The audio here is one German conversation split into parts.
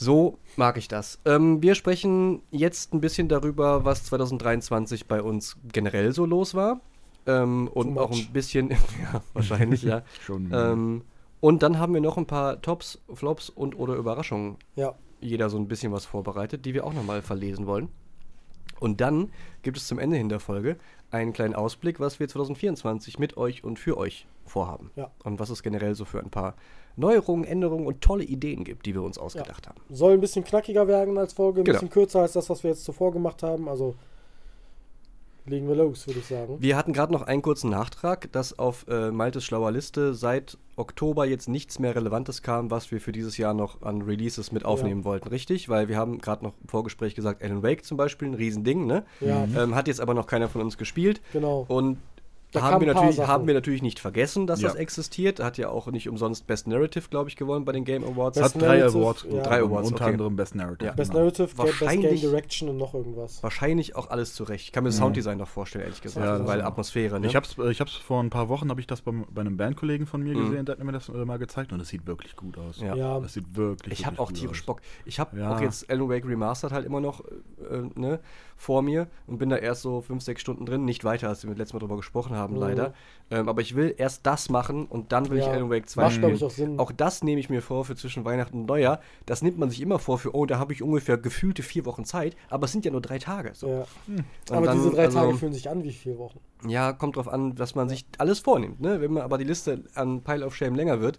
So mag ich das. Ähm, wir sprechen jetzt ein bisschen darüber, was 2023 bei uns generell so los war. Ähm, und auch ein bisschen, ja, wahrscheinlich, ja. Schon. Ähm, und dann haben wir noch ein paar Tops, Flops und oder Überraschungen. Ja. Jeder so ein bisschen was vorbereitet, die wir auch nochmal verlesen wollen. Und dann gibt es zum Ende hin der Folge einen kleinen Ausblick, was wir 2024 mit euch und für euch vorhaben. Ja. Und was es generell so für ein paar Neuerungen, Änderungen und tolle Ideen gibt, die wir uns ausgedacht haben. Soll ein bisschen knackiger werden als Folge, ein Genau. bisschen kürzer als das, was wir jetzt zuvor gemacht haben. Also legen wir los, würde ich sagen. Wir hatten gerade noch einen kurzen Nachtrag, dass auf äh, Maltes schlauer Liste seit Oktober jetzt nichts mehr Relevantes kam, was wir für dieses Jahr noch an Releases mit aufnehmen wollten, richtig? Weil wir haben gerade noch im Vorgespräch gesagt, Alan Wake zum Beispiel, ein Riesending, ne? Ja, Ähm, hat jetzt aber noch keiner von uns gespielt. genau. Und Da haben wir, natürlich, haben wir natürlich nicht vergessen, dass Ja. das existiert. Hat ja auch nicht umsonst Best Narrative, glaube ich, gewonnen bei den Game Awards. Best Hat drei Awards. ja. Drei Awards, Unter okay. anderem Best Narrative. Ja. Best genau. Narrative, Best Game Wahrscheinlich- Direction und noch irgendwas. Wahrscheinlich auch alles zurecht. Ich kann mir das Sounddesign noch vorstellen, ehrlich gesagt. Ja, weil. Atmosphäre, ne? Ich hab's, äh, ich hab's vor ein paar Wochen, habe ich das beim, bei einem Bandkollegen von mir Mhm. gesehen, der hat mir das äh, mal gezeigt und es sieht wirklich gut aus. Ja. Ja, Das sieht wirklich Ich habe wirklich auch gut tierisch. Bock. Ich habe Ja. auch jetzt Alan Wake Remastered halt immer noch äh, ne, vor mir und bin da erst so fünf, sechs Stunden drin. Nicht weiter, als wir letztes Mal drüber gesprochen haben, Mhm. leider. Ähm, aber ich will erst das machen und dann will ich Ja. Alan Wake 2 Macht, spielen. ich, auch Sinn. Auch das nehme ich mir vor für zwischen Weihnachten und Neujahr. Das nimmt man sich immer vor für, oh, da habe ich ungefähr gefühlte vier Wochen Zeit, aber es sind ja nur drei Tage. So. Ja. Aber dann, diese drei also, Tage fühlen sich an wie vier Wochen. Ja, kommt drauf an, was man sich alles vornimmt. Ne? Wenn man aber die Liste an Pile of Shame länger wird,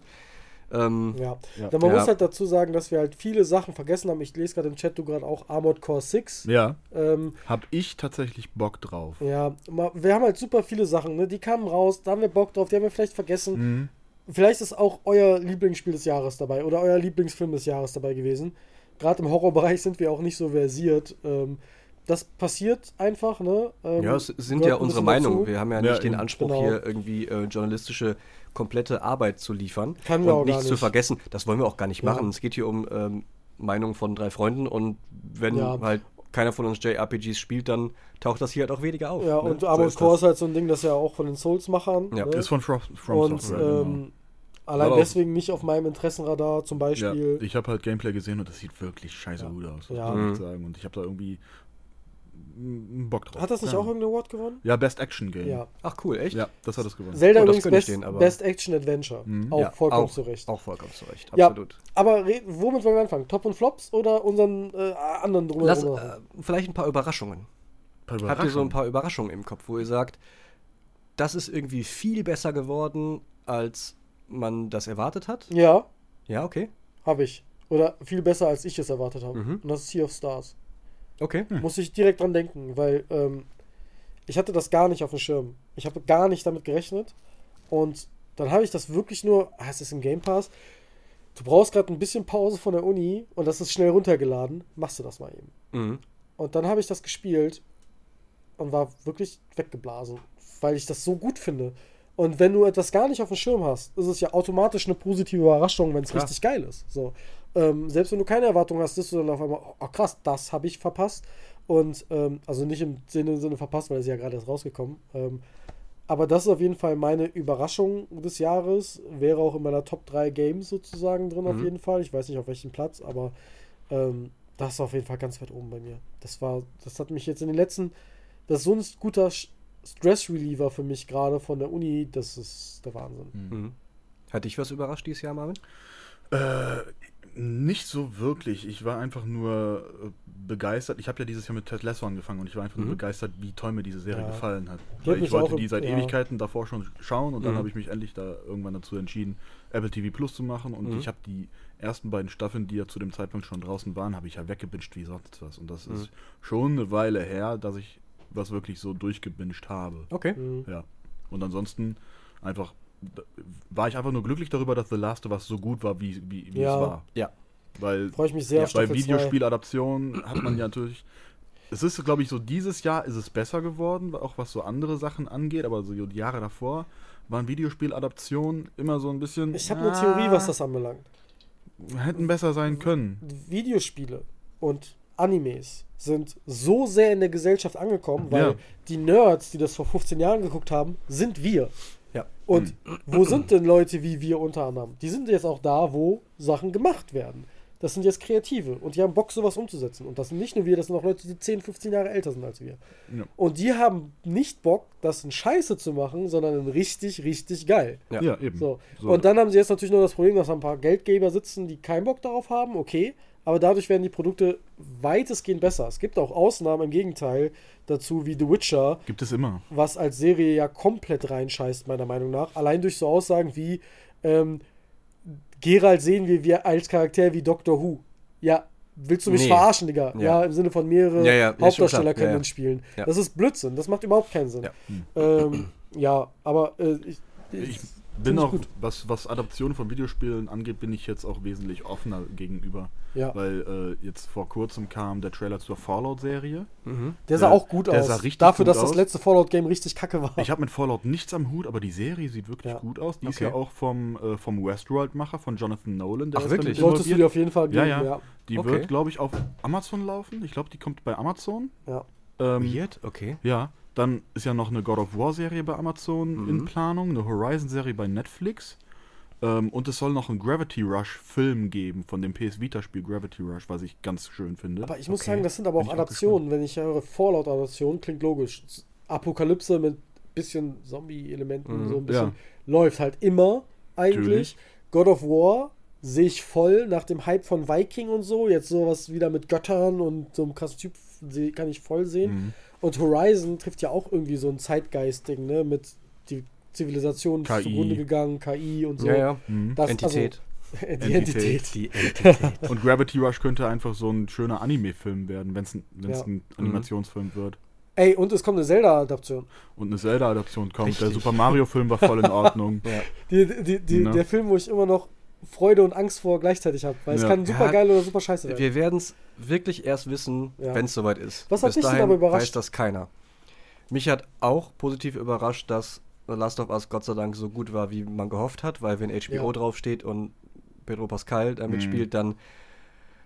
ähm, Ja. Ja. Dann man Ja. muss halt dazu sagen, dass wir halt viele Sachen vergessen haben. Ich lese gerade im Chat, du gerade auch Armored Core 6. Ja, Ähm, hab ich tatsächlich Bock drauf. ja, wir haben halt super viele Sachen, ne? Die kamen raus, da haben wir Bock drauf, die haben wir vielleicht vergessen. Mhm. Vielleicht ist auch euer Lieblingsspiel des Jahres dabei oder euer Lieblingsfilm des Jahres dabei gewesen. Gerade im Horrorbereich sind wir auch nicht so versiert. Ähm, das passiert einfach, ne? Ähm, Ja, es sind ja unsere Meinungen. Wir haben ja Ja, nicht den. Anspruch, Genau. hier irgendwie äh, journalistische, komplette Arbeit zu liefern. Wir und nichts zu nicht. vergessen. Das wollen wir auch gar nicht Ja. machen. Es geht hier um ähm, Meinungen von drei Freunden und wenn Ja. halt keiner von uns JRPGs spielt, dann taucht das hier halt auch weniger auf. Ja, ne? und So Armored Core ist halt so ein Ding, das ja auch von den Souls-Machern. Ja, ne? Ist von From, From und Software, genau. ähm, allein Aber deswegen nicht auf meinem Interessenradar zum Ja, Beispiel. ich habe halt Gameplay gesehen und das sieht wirklich scheiße Ja. gut aus. Ja. muss Mhm. ich sagen. Und ich habe da irgendwie Bock drauf. Hat das nicht ja. auch irgendeinen Award gewonnen? Ja, Best Action Game. Ja. Ach cool, echt? Ja, das hat es gewonnen. Zelda Oh, übrigens Best, aber- Best Action Adventure. Mhm. Auch Ja, vollkommen auch, zu Recht. Auch vollkommen zu Recht, Ja. absolut. Aber womit wollen wir anfangen? Top und Flops oder unseren äh, anderen Lass drumherum? äh, vielleicht ein paar Überraschungen. Paar Habt ihr so ein Überraschungen. paar Überraschungen im Kopf, wo ihr sagt, das ist irgendwie viel besser geworden, als man das erwartet hat? ja, Ja, okay. habe ich. Oder viel besser, als ich es erwartet habe. Mhm. Und das ist Sea of Stars. Okay. Muss ich direkt dran denken, weil ähm, ich hatte das gar nicht auf dem Schirm. Ich habe gar nicht damit gerechnet. Und dann habe ich das wirklich nur, ah, es ist im Game Pass. Du brauchst gerade ein bisschen Pause von der Uni und das ist schnell runtergeladen. Machst du das mal eben. Mhm. Und dann habe ich das gespielt und war wirklich weggeblasen, weil ich das so gut finde. Und wenn du etwas gar nicht auf dem Schirm hast, ist es ja automatisch eine positive Überraschung, wenn es richtig geil ist. So. Ähm, selbst wenn du keine Erwartung hast, ist du dann auf einmal, oh krass, das habe ich verpasst. Und ähm, also nicht im Sinne, Sinne verpasst, weil es ja gerade erst rausgekommen. Ähm, aber das ist auf jeden Fall meine Überraschung des Jahres. Wäre auch in meiner Top 3 Games sozusagen drin, auf Mhm. jeden Fall. Ich weiß nicht auf welchem Platz, aber ähm, das ist auf jeden Fall ganz weit oben bei mir. Das war, das hat mich jetzt in den letzten, das ist so ein guter Sch- Stress-Reliever für mich gerade von der Uni, das ist der Wahnsinn. Mhm. Hat dich was überrascht dieses Jahr, Marvin? Äh, nicht so wirklich. Ich war einfach nur äh, begeistert. Ich habe ja dieses Jahr mit Ted Lasso angefangen und ich war einfach Mhm. nur begeistert, wie toll mir diese Serie Ja. gefallen hat. Weil ich wollte auch- die seit ja. Ewigkeiten davor schon schauen und dann Mhm. habe ich mich endlich da irgendwann dazu entschieden, Apple TV Plus zu machen und Mhm. ich habe die ersten beiden Staffeln, die ja zu dem Zeitpunkt schon draußen waren, habe ich ja weggebinged wie sonst was. Und das Mhm. ist schon eine Weile her, dass ich was wirklich so durchgebinged habe. Okay. Mhm. Ja. Und ansonsten einfach war ich einfach nur glücklich darüber, dass The Last of Us so gut war, wie, wie, wie Ja. es war. Ja. Weil Freue ich mich sehr Ja, auf bei Staffel 2. Videospieladaptionen hat man ja natürlich. Es ist, glaube ich, so, dieses Jahr ist es besser geworden, auch was so andere Sachen angeht, aber so die Jahre davor waren Videospieladaptionen immer so ein bisschen. Ich habe eine Theorie, was das anbelangt. Hätten besser sein können. Videospiele und Animes sind so sehr in der Gesellschaft angekommen, weil Ja. die Nerds, die das vor 15 Jahren geguckt haben, sind wir. Ja. Und wo sind denn Leute wie wir unter anderem? Die sind jetzt auch da, wo Sachen gemacht werden. Das sind jetzt Kreative und die haben Bock, sowas umzusetzen. Und das sind nicht nur wir, das sind auch Leute, die 10, 15 Jahre älter sind als wir. Ja. Und die haben nicht Bock, das in Scheiße zu machen, sondern in richtig, richtig geil. Ja. Ja, eben. So. So. Und dann haben sie jetzt natürlich nur das Problem, dass da ein paar Geldgeber sitzen, die keinen Bock darauf haben, okay. Aber dadurch werden die Produkte weitestgehend besser. Es gibt auch Ausnahmen im Gegenteil dazu, wie The Witcher, Gibt es immer. was als Serie ja komplett reinscheißt, meiner Meinung nach. Allein durch so Aussagen wie, ähm, Geralt sehen wir wie als Charakter wie Doctor Who. Ja, willst du mich Nee. verarschen, Digga? Ja. Ja. im Sinne von mehrere Ja, ja, Hauptdarsteller können Ja, ja. den spielen. Ja. Das ist Blödsinn, das macht überhaupt keinen Sinn. Ja. Ähm, ja aber äh, ich, Ich bin auch, was, was Adaptionen von Videospielen angeht, bin ich jetzt auch wesentlich offener gegenüber. Ja. Weil äh, jetzt vor kurzem kam der Trailer zur Fallout-Serie. Mhm. Der sah Der- auch gut der aus. sah richtig Dafür, gut dass das aus. letzte Fallout-Game richtig kacke war. Ich habe mit Fallout nichts am Hut, aber die Serie sieht wirklich Ja. gut aus. Die ist Okay. ja auch vom, äh, vom Westworld-Macher, von Jonathan Nolan. Der Ach, ist wirklich? Solltest du dir involviert. auf jeden Fall Ja, geben, ja. ja. Die Okay. wird, glaube ich, auf Amazon laufen. Ich glaube, die kommt bei Amazon. ja. Ähm, Weird, okay. Ja, dann ist ja noch eine God of War-Serie bei Amazon Mhm. in Planung, eine Horizon-Serie bei Netflix. Ähm, und es soll noch einen Gravity Rush-Film geben von dem PS Vita-Spiel Gravity Rush, was ich ganz schön finde. Aber ich muss Okay. sagen, das sind aber Bin auch ich auch Adaptionen. Wenn ich höre Fallout-Adaptionen, klingt logisch. Apokalypse mit bisschen Zombie-Elementen, Mhm. so ein bisschen, Ja. läuft halt immer eigentlich. Natürlich. God of War sehe ich voll nach dem Hype von Viking und so. Jetzt sowas wieder mit Göttern und so einem krassen Typ kann ich voll sehen. Mhm. Und Horizon trifft ja auch irgendwie so ein Zeitgeist-Ding, ne? Mit die Zivilisation ist KI. zugrunde gegangen, KI und so. Ja, ja. Mhm. Das, Entität. Also, die Entität. Entität. Die Entität. Und Gravity Rush könnte einfach so ein schöner Anime-Film werden, wenn es Ja. ein Animationsfilm wird. Ey, und es kommt eine Zelda-Adaption. Und eine Zelda-Adaption kommt. Der Richtig. Super Mario-Film war voll in Ordnung. ja. Die, die, die, Ne? Der Film, wo ich immer noch Freude und Angst vor gleichzeitig habe. Weil es Ja. kann super geil oder super scheiße werden. Wir werden es wirklich erst wissen, Ja. wenn es soweit ist. Was hat Bis dich denn aber überrascht? weiß das keiner. Mich hat auch positiv überrascht, dass The Last of Us Gott sei Dank so gut war, wie man gehofft hat, weil wenn HBO Ja. draufsteht und Pedro Pascal damit Mhm. spielt, dann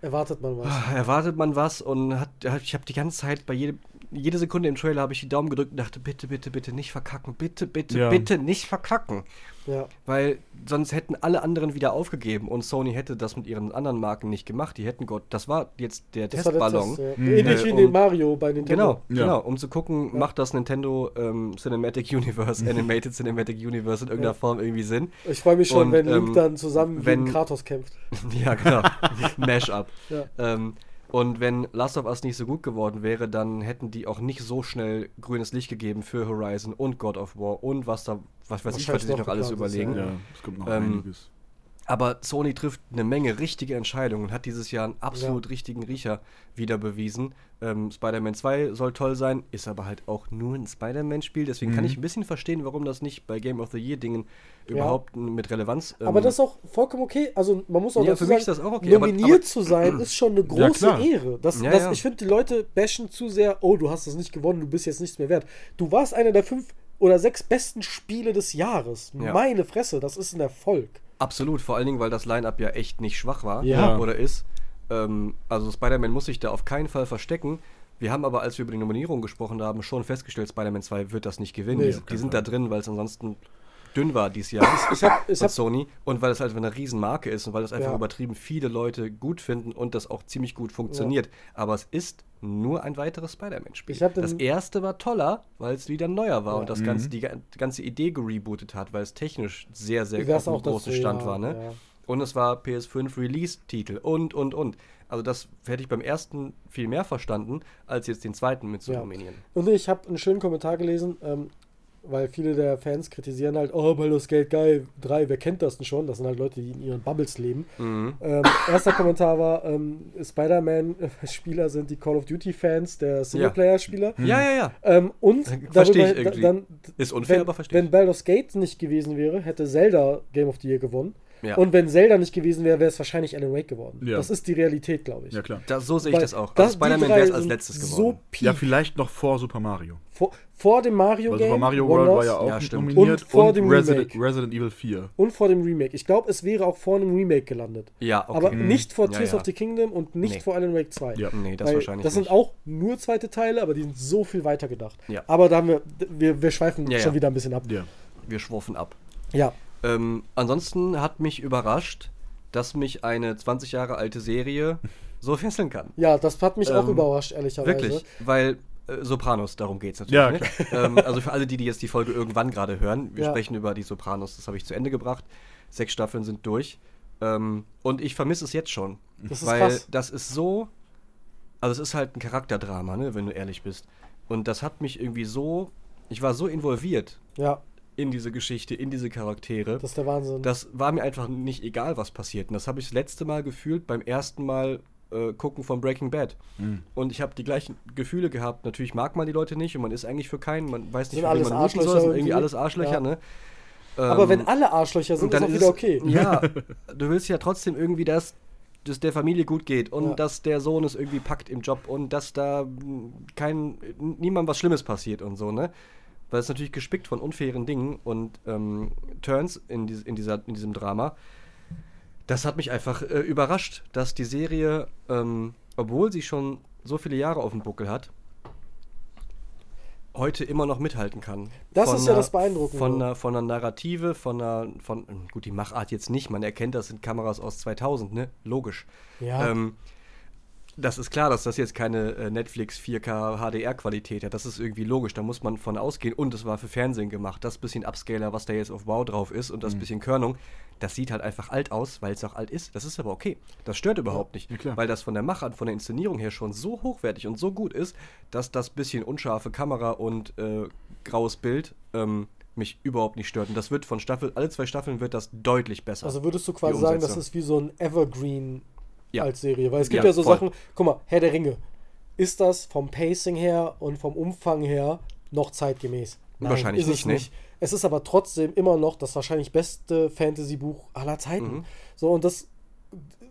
Erwartet man was. erwartet man was und hat, ich habe die ganze Zeit bei jedem, jede Sekunde im Trailer habe ich die Daumen gedrückt und dachte, bitte, bitte, bitte nicht verkacken, bitte, bitte, Ja. bitte nicht verkacken. Ja. Weil sonst hätten alle anderen wieder aufgegeben und Sony hätte das mit ihren anderen Marken nicht gemacht. Die hätten Gott, das war jetzt der Das war der Testballon. Test, ja. Mhm. Ähnlich wie in den Mario bei Nintendo. Genau, Ja. genau, um zu gucken, Ja. macht das Nintendo ähm, Cinematic Universe, Animated Cinematic Universe in irgendeiner Ja. Form irgendwie Sinn. Ich freue mich schon, Und, wenn Link ähm, dann zusammen wenn- gegen Kratos kämpft. ja, genau. Mash-up. Ja. Ähm, und wenn Last of Us nicht so gut geworden wäre, dann hätten die auch nicht so schnell grünes Licht gegeben für Horizon und God of War und was da, was weiß ich, was sie sich noch alles ist, überlegen. Ja. Ja, es kommt noch Ähm, einiges. Aber Sony trifft eine Menge richtige Entscheidungen und hat dieses Jahr einen absolut richtigen Riecher wieder bewiesen. Ähm, Spider-Man 2 soll toll sein, ist aber halt auch nur ein Spider-Man-Spiel. Deswegen kann Mhm. ich ein bisschen verstehen, warum das nicht bei Game of the Year-Dingen überhaupt mit Relevanz. ähm, Aber das ist auch vollkommen okay. Also man muss auch Ja, dazu für mich sagen, ist das auch okay, aber- nominiert aber- zu sein, ist schon eine Ja, große. Ehre. Das, Ja, das, ja. Ich finde, die Leute bashen zu sehr, oh, du hast das nicht gewonnen, du bist jetzt nichts mehr wert. Du warst einer der fünf oder sechs besten Spiele des Jahres. Ja. Meine Fresse, das ist ein Erfolg. Absolut, vor allen Dingen, weil das Line-Up ja echt nicht schwach war Ja. oder ist. Ähm, also Spider-Man muss sich da auf keinen Fall verstecken. Wir haben aber, als wir über die Nominierung gesprochen haben, schon festgestellt, Spider-Man 2 wird das nicht gewinnen. Nee, die die sind da drin, weil es ansonsten dünn war dieses Jahr Ich hab, ich von hab, Sony und weil es halt eine Riesenmarke ist und weil es einfach Ja. übertrieben viele Leute gut finden und das auch ziemlich gut funktioniert. Aber es ist nur ein weiteres Spider-Man-Spiel. Das erste war toller, weil es wieder neuer war Ja. und das Mhm. ganze, die, die ganze Idee gerebootet hat, weil es technisch sehr, sehr auf auch einem großen Stand ja, war. Ne? ja. Und es war PS5 Release-Titel und, und, und. Also das hätte ich beim ersten viel mehr verstanden, als jetzt den zweiten mit zu Ja. nominieren. Und ich habe einen schönen Kommentar gelesen, ähm, weil viele der Fans kritisieren halt, oh, Baldur's Gate geil, 3, wer kennt das denn schon? Das sind halt Leute, die in ihren Bubbles leben. Mhm. Ähm, erster Kommentar war, ähm, Spider-Man-Spieler sind die Call of Duty-Fans der Singleplayer-Spieler. Ja, ja, ja. Ähm, und darüber, irgendwie. dann, Ist unfair, wenn, aber verstehe wenn ich. Baldur's Gate nicht gewesen wäre, hätte Zelda Game of the Year gewonnen. Ja. Und wenn Zelda nicht gewesen wäre, wäre es wahrscheinlich Alan Wake geworden. Ja. Das ist die Realität, glaube ich. Ja, klar. Da, so sehe ich Weil das auch. das- Also Spider-Man wäre es als letztes So geworden. peak. Ja, vielleicht noch vor Super Mario. vor, vor dem Mario Weil Game. Super Mario World war Wonders, ja auch Ja, nominiert. Und vor dem Resident, Remake. Resident Evil 4. Und vor dem Remake. Ich glaube, es wäre auch vor einem Remake gelandet. Ja, okay. Aber nicht vor Tears ja. of the Kingdom und nicht Nee. vor Alan Wake 2. Ja. Nee, das Weil wahrscheinlich das nicht. sind auch nur zweite Teile, aber die sind so viel weiter gedacht. Ja. Aber da haben wir, wir, wir schweifen Ja, schon ja. wieder ein bisschen ab. Ja. Wir schworfen ab. Ja. Ähm, ansonsten hat mich überrascht, dass mich eine 20 Jahre alte Serie so fesseln kann. Ja, das hat mich auch Ähm, überrascht, ehrlicherweise. Wirklich, weil äh, Sopranos, darum geht es natürlich. Ja, ne? ähm, also für alle, die, die jetzt die Folge irgendwann gerade hören, wir Ja. sprechen über die Sopranos, das habe ich zu Ende gebracht. Sechs Staffeln sind durch. Ähm, und ich vermisse es jetzt schon. Das ist weil krass. das ist so. Also es ist halt ein Charakterdrama, ne, wenn du ehrlich bist. Und das hat mich irgendwie so. Ich war so involviert Ja, in diese Geschichte, in diese Charaktere. das ist der Wahnsinn. Das war mir einfach nicht egal, was passiert. Und das habe ich das letzte Mal gefühlt beim ersten Mal äh, gucken von Breaking Bad. Mhm. Und ich habe die gleichen Gefühle gehabt. Natürlich mag man die Leute nicht und man ist eigentlich für keinen. Man weiß nicht, alles man soll. Arschlöcher Das sind irgendwie irgendwie. alles Arschlöcher, Ja. ne? Aber Ähm, wenn alle Arschlöcher sind, dann ist auch wieder okay. Ja, du willst ja trotzdem irgendwie, dass dass der Familie gut geht und Ja. dass der Sohn es irgendwie packt im Job und dass da kein niemand was Schlimmes passiert und so, ne? Weil es natürlich gespickt von unfairen Dingen und ähm, Turns in, dies, in, dieser, in diesem Drama. Das hat mich einfach äh, überrascht, dass die Serie, ähm, obwohl sie schon so viele Jahre auf dem Buckel hat, heute immer noch mithalten kann. Das Von ist ja einer- das Beeindruckende. Von einer, von einer Narrative, von einer, von, gut, die Machart jetzt nicht, man erkennt, das sind Kameras aus 2000, ne? Logisch. Ja. Ähm, das ist klar, dass das jetzt keine äh, Netflix 4K HDR-Qualität hat. Das ist irgendwie logisch, da muss man von ausgehen. Und es war für Fernsehen gemacht. Das bisschen Upscaler, was da jetzt auf Wow drauf ist und das Mhm. bisschen Körnung, das sieht halt einfach alt aus, weil es auch alt ist. Das ist aber okay. Das stört überhaupt nicht. Ja. Weil das von der Machart, von der Inszenierung her schon so hochwertig und so gut ist, dass das bisschen unscharfe Kamera und äh, graues Bild ähm, mich überhaupt nicht stört. Und das wird von Staffel, alle zwei Staffeln wird das deutlich besser. Also würdest du quasi sagen, das ist wie so ein Evergreen Ja. als Serie? Weil es gibt Ja, ja, so voll. Sachen, guck mal, Herr der Ringe. Ist das vom Pacing her und vom Umfang her noch zeitgemäß? Wahrscheinlich ist es nicht, nee. Es ist aber trotzdem immer noch das wahrscheinlich beste Fantasy-Buch aller Zeiten. Mhm. So, und das.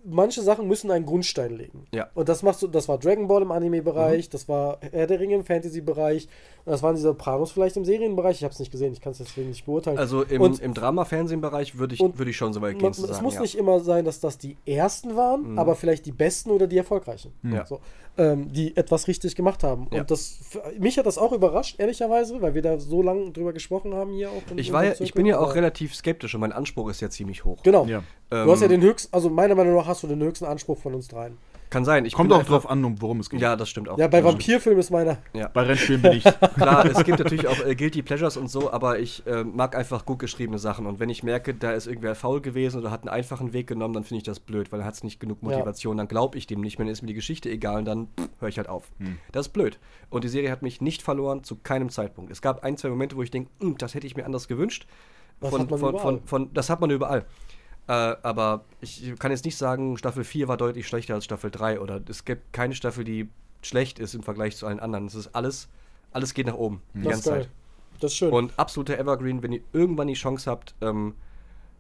Manche Sachen müssen einen Grundstein legen. Ja. Mhm. Und das machst du, das war Dragon Ball im Anime-Bereich, das war Herr der Ringe im Fantasy-Bereich, und das waren diese Pranos vielleicht im Serienbereich. Ich habe es nicht gesehen, ich kann es deswegen nicht beurteilen. Also im, Und- im Drama-Fernsehen-Bereich würde ich, würd ich schon so weit gehen zu es muss ja. nicht immer sein, dass das die ersten waren, Mhm. aber vielleicht die besten oder die erfolgreichen. Ja. So, ähm, die etwas richtig gemacht haben. Ja. Und das mich hat das auch überrascht, ehrlicherweise, weil wir da so lange drüber gesprochen haben hier auch. in Ich, war ich bin ja auch relativ skeptisch und mein Anspruch ist ja ziemlich hoch. Genau. Ja. Du hast ja Ähm, den höchsten, also meiner Meinung nach hast du den höchsten Anspruch von uns dreien. Kann sein. Ich Kommt auch einfach- drauf an, um worum es geht. Ja, das stimmt auch. Ja, bei Ja, Vampirfilmen ist meiner. Ja. Bei Rennspielen bin ich. Klar, es gibt natürlich auch äh, Guilty Pleasures und so, aber ich äh, mag einfach gut geschriebene Sachen. Und wenn ich merke, da ist irgendwer faul gewesen oder hat einen einfachen Weg genommen, dann finde ich das blöd, weil er hat es nicht genug Ja. Motivation. Dann glaube ich dem nicht mehr, dann ist mir die Geschichte egal und dann höre ich halt auf. Hm. Das ist blöd. Und die Serie hat mich nicht verloren, zu keinem Zeitpunkt. Es gab ein, zwei Momente, wo ich denke, das hätte ich mir anders gewünscht. Das von, hat man von, überall. von, von, das hat man überall. Äh, aber ich kann jetzt nicht sagen, Staffel 4 war deutlich schlechter als Staffel 3 oder es gibt keine Staffel, die schlecht ist im Vergleich zu allen anderen. Es ist alles, alles geht nach oben die Das ist ganze. Zeit. Das ist schön. Und absoluter Evergreen, wenn ihr irgendwann die Chance habt, ähm,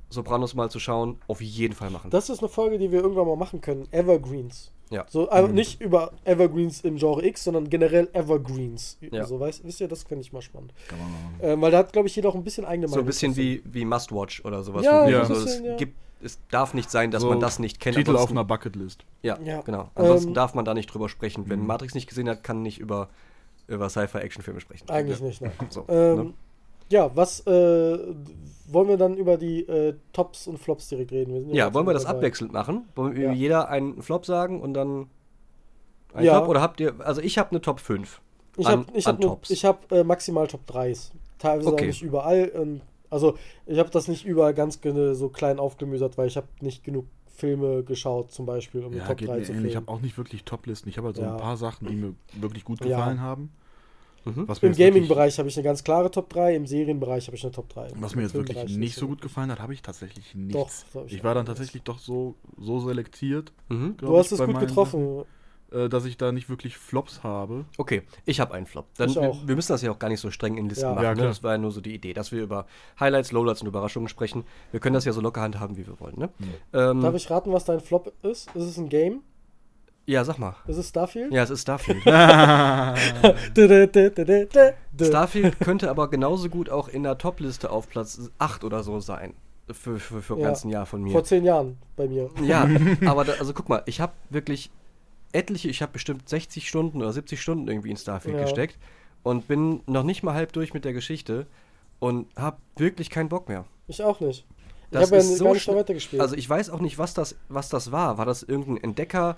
Sopranos mal zu schauen, auf jeden Fall machen. das ist eine Folge, die wir irgendwann mal machen können. Evergreens. Ja. So, also nicht über Evergreens im Genre X, sondern generell Evergreens. Ja. So, weißt, wisst ihr, das finde ich mal spannend. Kann man machen. Ähm, weil da hat, glaube ich, jeder auch ein bisschen eigene So ein bisschen wie, wie Must-Watch oder sowas. Ja, Ja. also ein es, ja. gibt, es darf nicht sein, dass So man das nicht kennt. Titel auf ansonsten- einer Bucketlist. Ja, Ja. genau. Ansonsten Ähm, darf man da nicht drüber sprechen. Wenn Mhm. Matrix nicht gesehen hat, kann nicht über, über Sci-Fi-Action-Filme sprechen. Eigentlich ja. nicht, nein. So, Ähm, ne? Ja, was äh, wollen wir dann über die äh, Tops und Flops direkt reden? Wir sind Ja, wollen wir das dabei. abwechselnd machen? Wollen wir Ja. jeder einen Flop sagen und dann einen Ja. Top? Oder habt ihr, also ich habe eine Top 5. Ich habe ich hab, ne, Tops. ich hab, äh, maximal Top 3s. Teilweise Okay. auch nicht überall. Ähm, also ich habe das nicht überall ganz so klein aufgemüsert, weil ich habe nicht genug Filme geschaut, zum Beispiel, um eine Ja, Top geht 3 mir zu ähnlich. Ich habe auch nicht wirklich Top-Listen. Ich habe halt so Ja. ein paar Sachen, die mir wirklich gut Ja. gefallen haben. Mhm. Was mir Im jetzt wirklich- Gaming-Bereich habe ich eine ganz klare Top 3, im Serienbereich habe ich eine Top 3. Was mir jetzt wirklich nicht so gut gefallen hat, habe ich tatsächlich nichts. Doch, ich ich war dann tatsächlich doch so, so selektiert, Mhm. Du hast ich, es gut meinen getroffen. Äh, dass ich da nicht wirklich Flops habe. Okay, ich habe einen Flop. Dann, Ich wir, auch. wir müssen das ja auch gar nicht so streng in Listen Ja. machen. Ja, ne? Das war ja nur so die Idee, dass wir über Highlights, Lowlights und Überraschungen sprechen. Wir können das ja so locker handhaben, wie wir wollen. Ne? Ähm, Darf ich raten, was dein Flop ist? Ist es ein Game? Ja, sag mal. Ist es Starfield? Ja, es ist Starfield. Starfield könnte aber genauso gut auch in der Topliste auf Platz 8 oder so sein. Für, für, für Ja. ganzen Jahr von mir. Vor zehn Jahren bei mir. Ja, aber da, also guck mal, ich habe wirklich etliche, ich habe bestimmt 60 Stunden oder 70 Stunden irgendwie in Starfield Ja. gesteckt und bin noch nicht mal halb durch mit der Geschichte und habe wirklich keinen Bock mehr. Ich auch nicht. Das ich habe ja ist so gar nicht weitergespielt. Also ich weiß auch nicht, was das, was das war. War das irgendein Entdecker?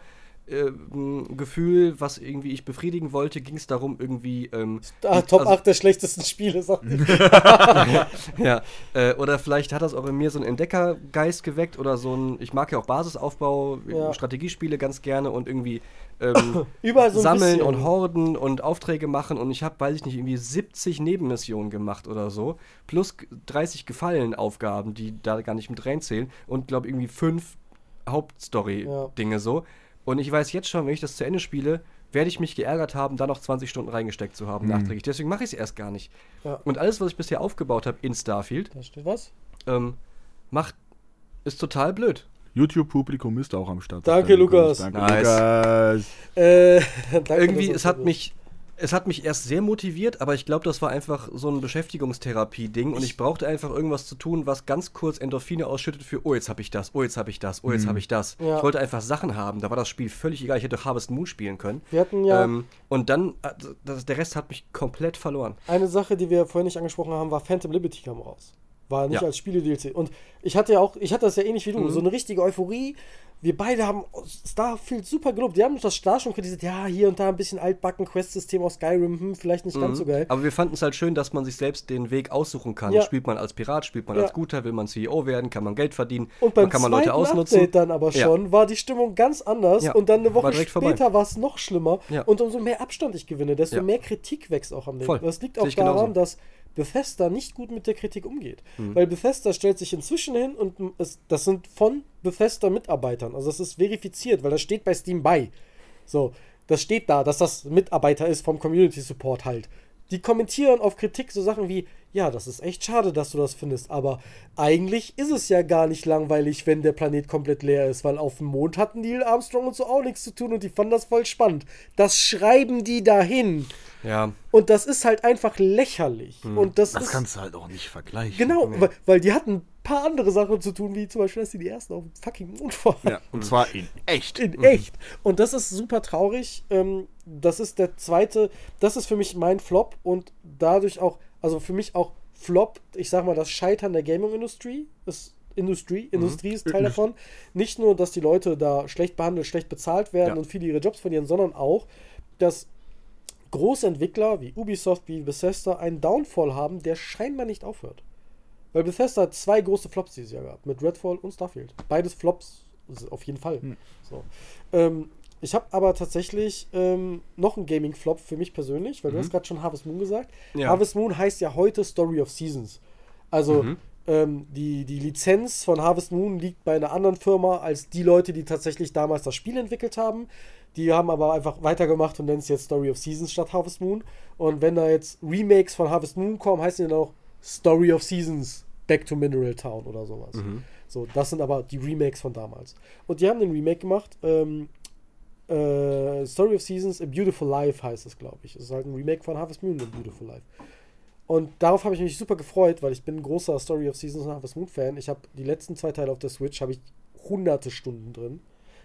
Äh, m, Gefühl, was irgendwie ich befriedigen wollte, ging es darum, irgendwie. Ähm, ah, Top also- 8 der schlechtesten Spiele, sagt ihr. ja, äh, oder vielleicht hat das auch in mir so einen Entdeckergeist geweckt oder so ein. Ich mag ja auch Basisaufbau, Ja. Strategiespiele ganz gerne und irgendwie ähm, Überall so sammeln bisschen. und horden und Aufträge machen und ich habe, weiß ich nicht, irgendwie 70 Nebenmissionen gemacht oder so, plus g- 30 Gefallenaufgaben, die da gar nicht mit reinzählen und glaube irgendwie fünf Hauptstory-Dinge so. Und ich weiß jetzt schon, wenn ich das zu Ende spiele, werde ich mich geärgert haben, da noch 20 Stunden reingesteckt zu haben, nachträglich. Deswegen mache ich es erst gar nicht. Ja. Und alles, was ich bisher aufgebaut habe in Starfield, Da steht was. ähm, macht, ist total blöd. YouTube-Publikum ist auch am Start. Danke, Lukas. Danke, Nice. Lukas. Äh, danke, Irgendwie, es hat mich, es hat mich erst sehr motiviert, aber ich glaube, das war einfach so ein Beschäftigungstherapie-Ding und ich brauchte einfach irgendwas zu tun, was ganz kurz Endorphine ausschüttet für, oh, jetzt habe ich das, oh, jetzt habe ich das, oh, jetzt habe ich das. Ja. Ich wollte einfach Sachen haben, da war das Spiel völlig egal, ich hätte Harvest Moon spielen können. Wir hatten ja Ähm, und dann, äh, das, der Rest hat mich komplett verloren. eine Sache, die wir vorhin nicht angesprochen haben, war Phantom Liberty kam raus. War nicht Ja. als Spiele-DLC. Und ich hatte ja auch, ich hatte das ja ähnlich wie du, Mhm. so eine richtige Euphorie. Wir beide haben Starfield super gelobt. Die haben das da schon kritisiert, ja, hier und da ein bisschen altbacken Quest-System aus Skyrim, hm, vielleicht nicht ganz so geil. Aber wir fanden es halt schön, dass man sich selbst den Weg aussuchen kann. Ja. Spielt man als Pirat, spielt man Ja. als Guter, will man CEO werden, kann man Geld verdienen, Und beim man kann man Leute ausnutzen. Update dann aber Ja. schon war die Stimmung ganz anders Ja, und dann eine war Woche vorbei. später war es noch schlimmer Ja. und umso mehr Abstand ich gewinne, desto Ja. mehr Kritik wächst auch am Ding. Voll. Das liegt auch daran, dass Bethesda nicht gut mit der Kritik umgeht. Mhm. Weil Bethesda stellt sich inzwischen hin und es, das sind von Bethesda Mitarbeitern. Also das ist verifiziert, weil das steht bei Steam bei. So, das steht da, dass das Mitarbeiter ist vom Community Support halt. Die kommentieren auf Kritik so Sachen wie, ja, das ist echt schade, dass du das findest, aber eigentlich ist es ja gar nicht langweilig, wenn der Planet komplett leer ist, weil auf dem Mond hatten Neil Armstrong und so auch nichts zu tun und die fanden das voll spannend. Das schreiben die dahin. Ja, Und das ist halt einfach lächerlich. Und das, Das ist. kannst du halt auch nicht vergleichen. Genau, weil, weil die hatten paar andere Sachen zu tun, wie zum Beispiel, dass sie die ersten auf dem fucking Mond waren. Ja, und zwar in echt. In echt. Und das ist super traurig. Ähm, das ist der zweite, das ist für mich mein Flop und dadurch auch, also für mich auch Flop, ich sag mal, das Scheitern der Gaming-Industrie ist. Industrie, Industrie ist Teil davon. Nicht nur, dass die Leute da schlecht behandelt, schlecht bezahlt werden Ja. und viele ihre Jobs verlieren, sondern auch, dass große Entwickler wie Ubisoft, wie Bethesda einen Downfall haben, der scheinbar nicht aufhört. Weil Bethesda hat zwei große Flops dieses Jahr gehabt, mit Redfall und Starfield. Beides Flops, auf jeden Fall. So. Ähm, ich habe aber tatsächlich ähm, noch einen Gaming-Flop für mich persönlich, weil du hast gerade schon Harvest Moon gesagt. Ja. Harvest Moon heißt ja heute Story of Seasons. Also Mhm. ähm, die, die Lizenz von Harvest Moon liegt bei einer anderen Firma als die Leute, die tatsächlich damals das Spiel entwickelt haben. Die haben aber einfach weitergemacht und nennen es jetzt Story of Seasons statt Harvest Moon. Und wenn da jetzt Remakes von Harvest Moon kommen, heißen die dann auch Story of Seasons Back to Mineral Town oder sowas. So, das sind aber die Remakes von damals. Und die haben den Remake gemacht. Ähm, äh, Story of Seasons, A Beautiful Life heißt es, glaube ich. Es ist halt ein Remake von Harvest Moon, A Beautiful Life. Und darauf habe ich mich super gefreut, weil ich bin ein großer Story of Seasons und Harvest Moon Fan. Ich habe die letzten zwei Teile auf der Switch, habe ich hunderte Stunden drin.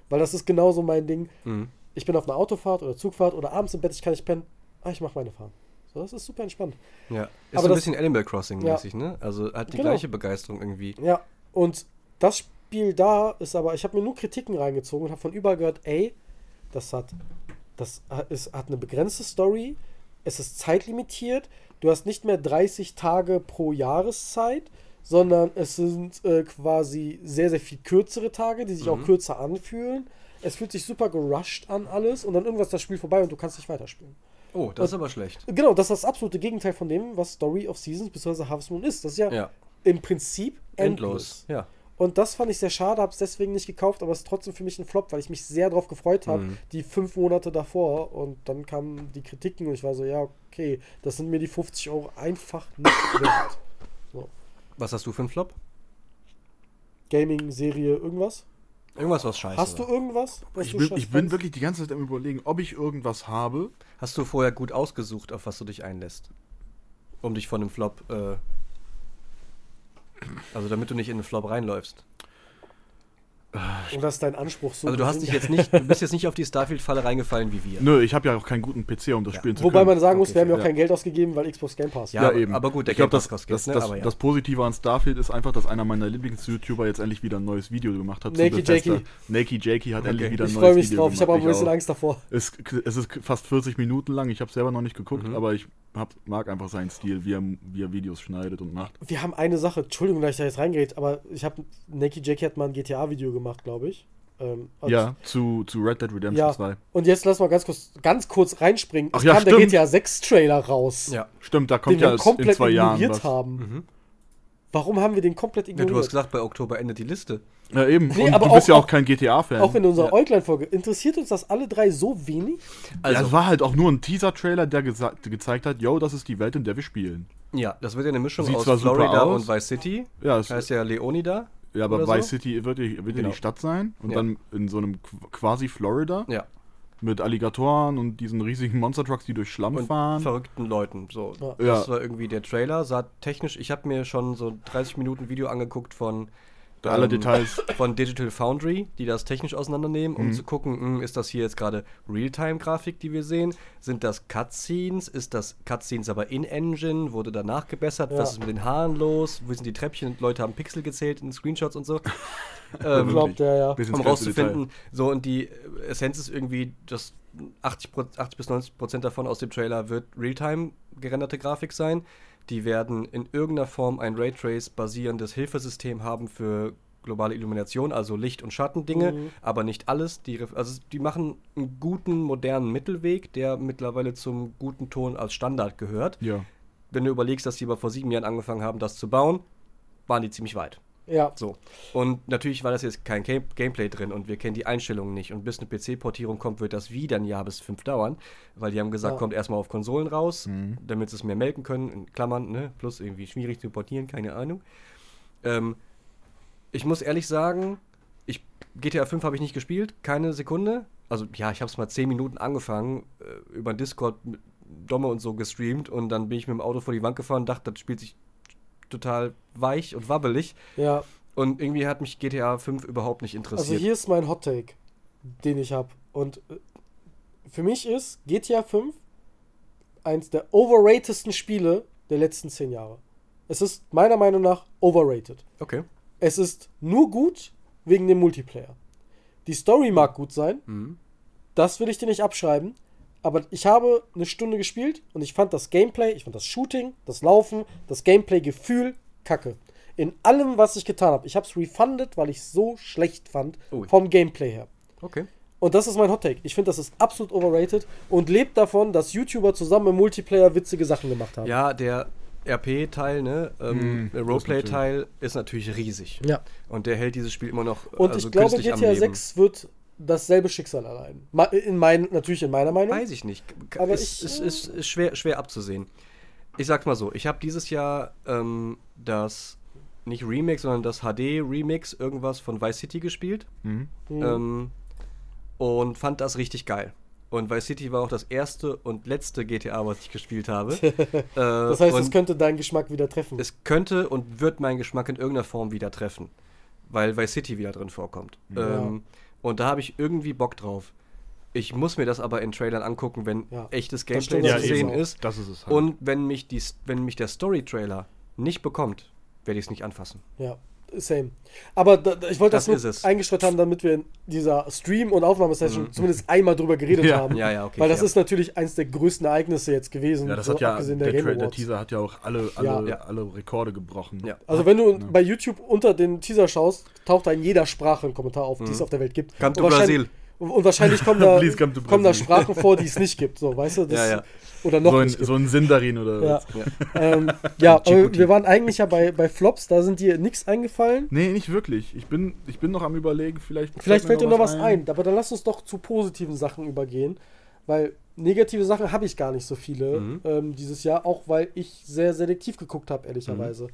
Weil das ist genauso mein Ding. Mhm. Ich bin auf einer Autofahrt oder Zugfahrt oder abends im Bett, ich kann nicht pennen. Ah, ich mache meine Fahrt. So, das ist super entspannt. ja. Ist Aber so ein das- bisschen Animal Crossing-mäßig, ne? Also hat die Genau. gleiche Begeisterung irgendwie. Ja, und das Spiel da ist aber, ich habe mir nur Kritiken reingezogen und habe von überall gehört, ey, das hat, das es hat eine begrenzte Story, es ist zeitlimitiert, du hast nicht mehr 30 Tage pro Jahreszeit, sondern es sind äh, quasi sehr, sehr viel kürzere Tage, die sich auch kürzer anfühlen. Es fühlt sich super gerusht an alles und dann irgendwas ist das Spiel vorbei und du kannst nicht weiterspielen. Oh, das ist aber schlecht. Genau, das ist das absolute Gegenteil von dem, was Story of Seasons bzw. Harvest Moon ist. Das ist ja, Ja. im Prinzip endlos. Endlos. Ja. Und das fand ich sehr schade, habe es deswegen nicht gekauft, aber es ist trotzdem für mich ein Flop, weil ich mich sehr darauf gefreut habe, Mhm. die fünf Monate davor. Und dann kamen die Kritiken und ich war so, ja, okay, das sind mir die 50 Euro einfach nicht wert. So. Was hast du für einen Flop? Gaming, Serie, irgendwas? Irgendwas, was scheiße Hast du irgendwas? was Ich du bin, ich bin wirklich die ganze Zeit am überlegen, ob ich irgendwas habe. Hast du vorher gut ausgesucht, auf was du dich einlässt? Um dich von dem Flop, äh, also damit du nicht in den Flop reinläufst. Und das ist dein Anspruch so. Also du hast dich jetzt nicht, du bist jetzt nicht auf die Starfield-Falle reingefallen wie wir. Nö, ich habe ja auch keinen guten PC, um das spielen zu Wobei können. man sagen muss, Okay, wir haben ja auch ja. kein Geld ausgegeben, weil Xbox Game Pass. Ja, aber- aber gut, der ich glaube, Game das, Pass kostet das, Geld, ne? das, Aber ja. das Positive an Starfield ist einfach, dass einer meiner Lieblings-YouTuber jetzt endlich wieder ein neues Video gemacht hat. Bethesda. Jakey. Naked Jakey hat Okay. endlich wieder ein Ich neues freue mich Video drauf. Ich habe aber ein gemacht. bisschen. Angst davor. Es, es ist fast 40 Minuten lang. Ich habe selber noch nicht geguckt, Mhm. aber ich hab, mag einfach seinen Stil, wie er, wie er Videos schneidet und macht. Wir haben eine Sache, Entschuldigung, dass ich da jetzt reingehe, aber ich habe, Naked Jackie hat mal ein GTA-Video gemacht, glaube ich. Ähm, Ja, zu, zu Red Dead Redemption Ja. 2. Und jetzt lass mal ganz kurz, ganz kurz reinspringen. Ach es ja, kam der stimmt. GTA 6 Trailer raus, Ja. Stimmt, da den kommt wir ja in komplett zwei Jahren ignoriert was. haben. Mhm. Warum haben wir den komplett ja. ignoriert? Du hast gesagt, bei Oktober endet die Liste. Ja, eben. Nee, und aber du bist auch- ja auch kein GTA-Fan. Auch in unserer Ja. Äuglein-Folge. Interessiert uns das alle drei so wenig? Also, ja, es war halt auch nur ein Teaser-Trailer, der gezeigt hat, yo, das ist die Welt, in der wir spielen. ja, das wird ja eine Mischung Sieht aus Florida aus. und Vice City. Ja, es, Heißt ja Leonida. Ja aber Vice so? City wird, die- wird ja Genau. die Stadt sein und Ja. dann in so einem qu- quasi Florida Ja. mit Alligatoren und diesen riesigen Monster-Trucks, die durch Schlamm Und fahren. verrückten Leuten. So, Ja. das Ja. war irgendwie der Trailer. Sah technisch, ich habe mir schon so 30 Minuten Video angeguckt von Alle ähm, Details. von Digital Foundry, die das technisch auseinandernehmen, um Mhm. zu gucken, hm, ist das hier jetzt gerade Realtime-Grafik, die wir sehen? Sind das Cutscenes? Ist das Cutscenes aber in-Engine? Wurde danach gebessert? Ja. Was ist mit den Haaren los? Wo sind die Treppchen? Leute haben Pixel gezählt in Screenshots und so. ähm, Glaubt der, ja. Um rauszufinden. So, und die Essenz ist irgendwie, dass 80, Pro- 80 bis 90 Prozent davon aus dem Trailer wird Realtime gerenderte Grafik sein. Die werden in irgendeiner Form ein Raytrace basierendes Hilfesystem haben für globale Illumination, also Licht- und Schattendinge, Mhm. aber nicht alles. Die, also die machen einen guten, modernen Mittelweg, der mittlerweile zum guten Ton als Standard gehört. Ja. Wenn du überlegst, dass die aber vor sieben Jahren angefangen haben, das zu bauen, waren die ziemlich weit. Ja. So. Und natürlich war das jetzt kein Game Gameplay drin und wir kennen die Einstellungen nicht. Und bis eine PC-Portierung kommt, wird das wieder ein Jahr bis fünf dauern, weil die haben gesagt, Ja. kommt erstmal auf Konsolen raus, Mhm. damit sie es mehr melken können, in Klammern, ne? Plus irgendwie schwierig zu portieren, keine Ahnung. Ähm, ich muss ehrlich sagen, ich, GTA 5 habe ich nicht gespielt, keine Sekunde. Also ja, ich habe es mal zehn Minuten angefangen, äh, über Discord mit Domme und so gestreamt und dann bin ich mit dem Auto vor die Wand gefahren und dachte, das spielt sich total weich und wabbelig. Ja. Und irgendwie hat mich GTA 5 überhaupt nicht Also interessiert. hier ist mein Hot Take, den ich habe. Und äh, für mich ist GTA 5 eins der overratedsten Spiele der letzten zehn Jahre. Es ist meiner Meinung nach overrated. okay. Es ist nur gut wegen dem Multiplayer. Die Story mag gut sein, Mhm. das will ich dir nicht abschreiben. Aber ich habe eine Stunde gespielt und ich fand das Gameplay, ich fand das Shooting, das Laufen, das Gameplay-Gefühl kacke. In allem, was ich getan habe. Ich habe es refunded, weil ich es so schlecht fand Ui. vom Gameplay her. Okay. Und das ist mein Hot Take. Ich finde, das ist absolut overrated und lebt davon, dass YouTuber zusammen im Multiplayer witzige Sachen gemacht haben. Ja, der RP-Teil, ne, ähm, der das Roleplay-Teil ist natürlich riesig. Ja. Und der hält dieses Spiel immer noch Und also ich glaube, GTA Leben. 6 wird dasselbe Schicksal erleiden. In mein, natürlich in meiner Meinung. Weiß ich nicht. Aber ist, ich, ist, ist, ist schwer, schwer abzusehen. Ich sag's mal so, ich habe dieses Jahr ähm, das, nicht Remix, sondern das HD-Remix irgendwas von Vice City gespielt. Mhm. Mhm. Ähm, und fand das richtig geil. Und Vice City war auch das erste und letzte GTA, was ich gespielt habe. äh, das heißt, es könnte deinen Geschmack wieder treffen. es könnte und wird meinen Geschmack in irgendeiner Form wieder treffen. Weil Vice City wieder drin vorkommt. Ja. Ähm, und da habe ich irgendwie Bock drauf. Ich muss mir das aber in Trailern angucken, wenn Ja. echtes Gameplay zu natürlich sehen auch. ist. Das ist es halt. Und wenn mich, die, wenn mich der Story-Trailer nicht bekommt, werde ich es nicht anfassen. Ja, same. Aber da, da- ich wollte das, Das es. eingestreut haben, damit wir in dieser Stream- und Aufnahmesession zumindest einmal drüber geredet Ja. haben. Mhm. Ja, ja, okay, Weil das fair. ist natürlich eins der größten Ereignisse jetzt gewesen. ja, das so hat ja, abgesehen der, der, Game Tra- der. Teaser hat ja auch alle, alle, Ja. alle Rekorde gebrochen. Ja. Also wenn du bei YouTube unter den Teaser schaust, taucht da in jeder Sprache ein Kommentar auf, die es auf der Welt gibt. Come Und to wahrscheinlich- Brazil. Und und wahrscheinlich kommen da, Please come to kommen da. Sprachen vor, die es nicht gibt. So, weißt du? Das, Ja, ja. Oder noch so, ein, so ein Sindarin oder Ja, was. Ja. ähm, ja aber wir waren eigentlich ja bei, bei Flops, da sind dir nichts eingefallen. Nee, nicht wirklich. Ich bin, ich bin noch am überlegen, vielleicht. Vielleicht fällt dir noch was ein. aber dann lass uns doch zu positiven Sachen übergehen, weil negative Sachen habe ich gar nicht so viele Mhm. ähm, dieses Jahr, auch weil ich sehr selektiv geguckt habe, ehrlicherweise.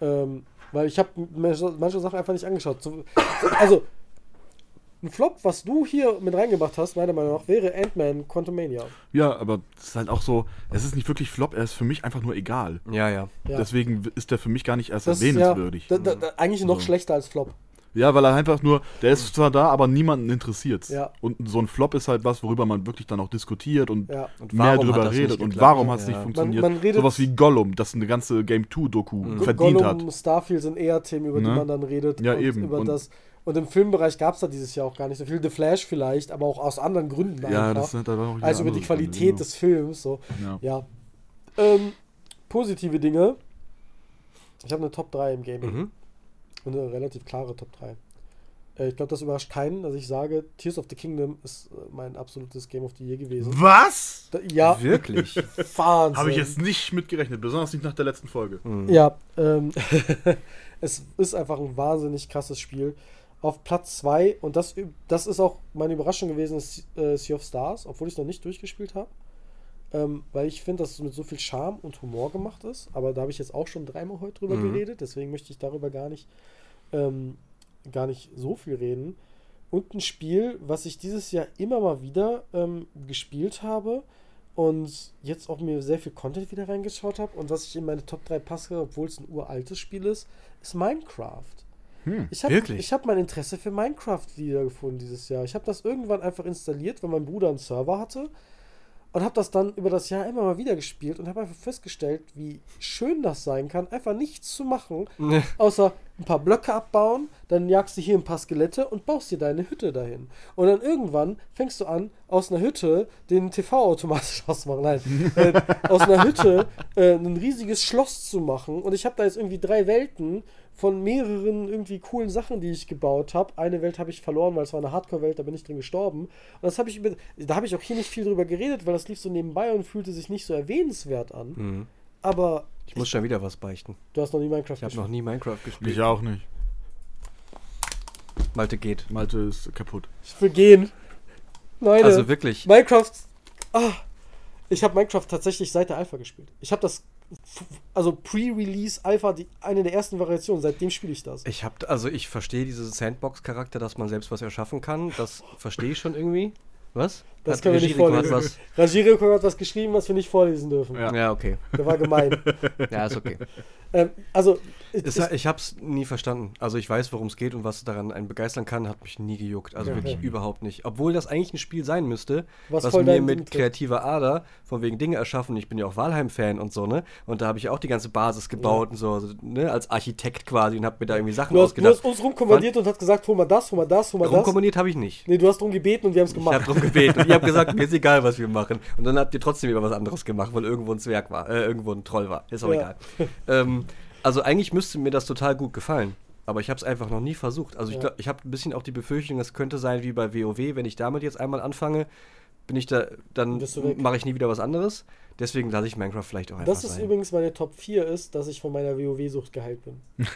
Ähm, weil ich habe manche, manche Sachen einfach nicht angeschaut. So, also, ein Flop, was du hier mit reingebracht hast, meiner Meinung nach, wäre Ant-Man Quantumania. Ja, aber es ist halt auch so, es ist nicht wirklich Flop, er ist für mich einfach nur egal. Ja, ja. Ja. Deswegen ist der für mich gar nicht erst Das erwähnenswürdig. Ja, da, da, eigentlich noch So. schlechter als Flop. Ja, weil er einfach nur, der ist zwar da, aber niemanden interessiert. Ja. Und so ein Flop ist halt was, worüber man wirklich dann auch diskutiert und Ja. Und mehr drüber redet. Und warum hat es Ja. nicht Man- funktioniert? man redet- Sowas wie Gollum, das eine ganze Game 2-Doku Mhm. verdient Gollum, hat. Starfield sind eher Themen, über die Ne? man dann redet. Ja, und eben. Über Und- das. Und im Filmbereich gab es da dieses Jahr auch gar nicht so viel. The Flash vielleicht, aber auch aus anderen Gründen Ja, einfach. das sind da auch also über die Qualität Gründe, des Films. So. Ja. Ja. Ähm, positive Dinge. Ich habe eine Top 3 im Gaming. Mhm. Und eine relativ klare Top 3. Äh, ich glaube, das überrascht keinen, dass ich sage, Tears of the Kingdom ist äh, mein absolutes Game of the Year gewesen. Was? Da, ja, Wirklich? Wahnsinn. Habe ich jetzt nicht mitgerechnet, besonders nicht nach der letzten Folge. Mhm. Ja, ähm, es ist einfach ein wahnsinnig krasses Spiel. Auf Platz 2, und das, das ist auch meine Überraschung gewesen, ist äh, Sea of Stars, obwohl ich es noch nicht durchgespielt habe. Ähm, weil ich finde, dass es mit so viel Charme und Humor gemacht ist. Aber da habe ich jetzt auch schon dreimal heute drüber Mhm. geredet, deswegen möchte ich darüber gar nicht, ähm, gar nicht so viel reden. Und ein Spiel, was ich dieses Jahr immer mal wieder ähm, gespielt habe und jetzt auch mir sehr viel Content wieder reingeschaut habe und was ich in meine Top 3 passe, obwohl es ein uraltes Spiel ist, ist Minecraft. Hm. Ich habe Wirklich? ich hab mein Interesse für Minecraft wiedergefunden dieses Jahr. Ich habe das irgendwann einfach installiert, weil mein Bruder einen Server hatte und habe das dann über das Jahr immer mal wieder gespielt und habe einfach festgestellt, wie schön das sein kann, einfach nichts zu machen, außer ein paar Blöcke abbauen, dann jagst du hier ein paar Skelette und baust dir deine Hütte dahin. Und dann irgendwann fängst du an, aus einer Hütte den TV automatisch auszumachen. Nein, äh, aus einer Hütte äh, ein riesiges Schloss zu machen. Und ich habe da jetzt irgendwie drei Welten von mehreren irgendwie coolen Sachen, die ich gebaut habe. Eine Welt habe ich verloren, weil es war eine Hardcore-Welt, da bin ich drin gestorben. Und das habe ich über, da habe ich auch hier nicht viel drüber geredet, weil das lief so nebenbei und fühlte sich nicht so erwähnenswert an. Mhm. Aber Ich muss schon wieder was beichten. du hast noch nie Minecraft Ich habe noch nie Minecraft gespielt. Ich auch nicht. Malte geht. Malte ist kaputt. Ich will gehen. Leute, Also wirklich. Minecraft. Ah, ich habe Minecraft tatsächlich seit der Alpha gespielt. Ich habe das. Also Pre-Release Alpha, die, eine der ersten Variationen. Seitdem spiele ich das. Ich habe, also ich verstehe diesen Sandbox-Charakter, dass man selbst was erschaffen kann. Das verstehe ich schon irgendwie. Was? Das Hat können wir nicht vorlesen. hat Rangiro hat was geschrieben, was wir nicht vorlesen dürfen. Ja. was. Ja, okay. Der war gemein. Ja, ist okay. ähm, also, es Ist, ich habe es nie verstanden. Also ich weiß, worum es geht und was daran einen begeistern kann, hat mich nie gejuckt. Also Ja, wirklich ja. überhaupt nicht. Obwohl das eigentlich ein Spiel sein müsste, Was was, mir mit kreativer Ader von wegen Dinge erschaffen. Ich bin ja auch Walheim-Fan und so, ne? Und da habe ich auch die ganze Basis gebaut und so, also, ne? Als Architekt quasi und habe mir da irgendwie Sachen du, hast, du ausgedacht. hast uns rumkommandiert und hast gesagt, hol mal das, hol mal das, hol mal das. Rumkommentiert habe ich nicht. Nee, du hast drum gebeten und wir haben es Ich habe gemacht. drum gebeten habt gesagt, mir ist egal, was wir machen. Und dann habt ihr trotzdem wieder was anderes gemacht, weil irgendwo ein Zwerg war, äh, irgendwo ein Troll war. Ist auch Ja. egal. ähm, also eigentlich müsste mir das total gut gefallen. Aber ich habe es einfach noch nie versucht. Also ich Ja. ich habe ein bisschen auch die Befürchtung, es könnte sein wie bei WoW, wenn ich damit jetzt einmal anfange, bin ich da, dann mache ich nie wieder was anderes. Deswegen lasse ich Minecraft vielleicht auch einfach Das ist sein. übrigens meine Top 4 ist, dass ich von meiner WoW-Sucht geheilt bin.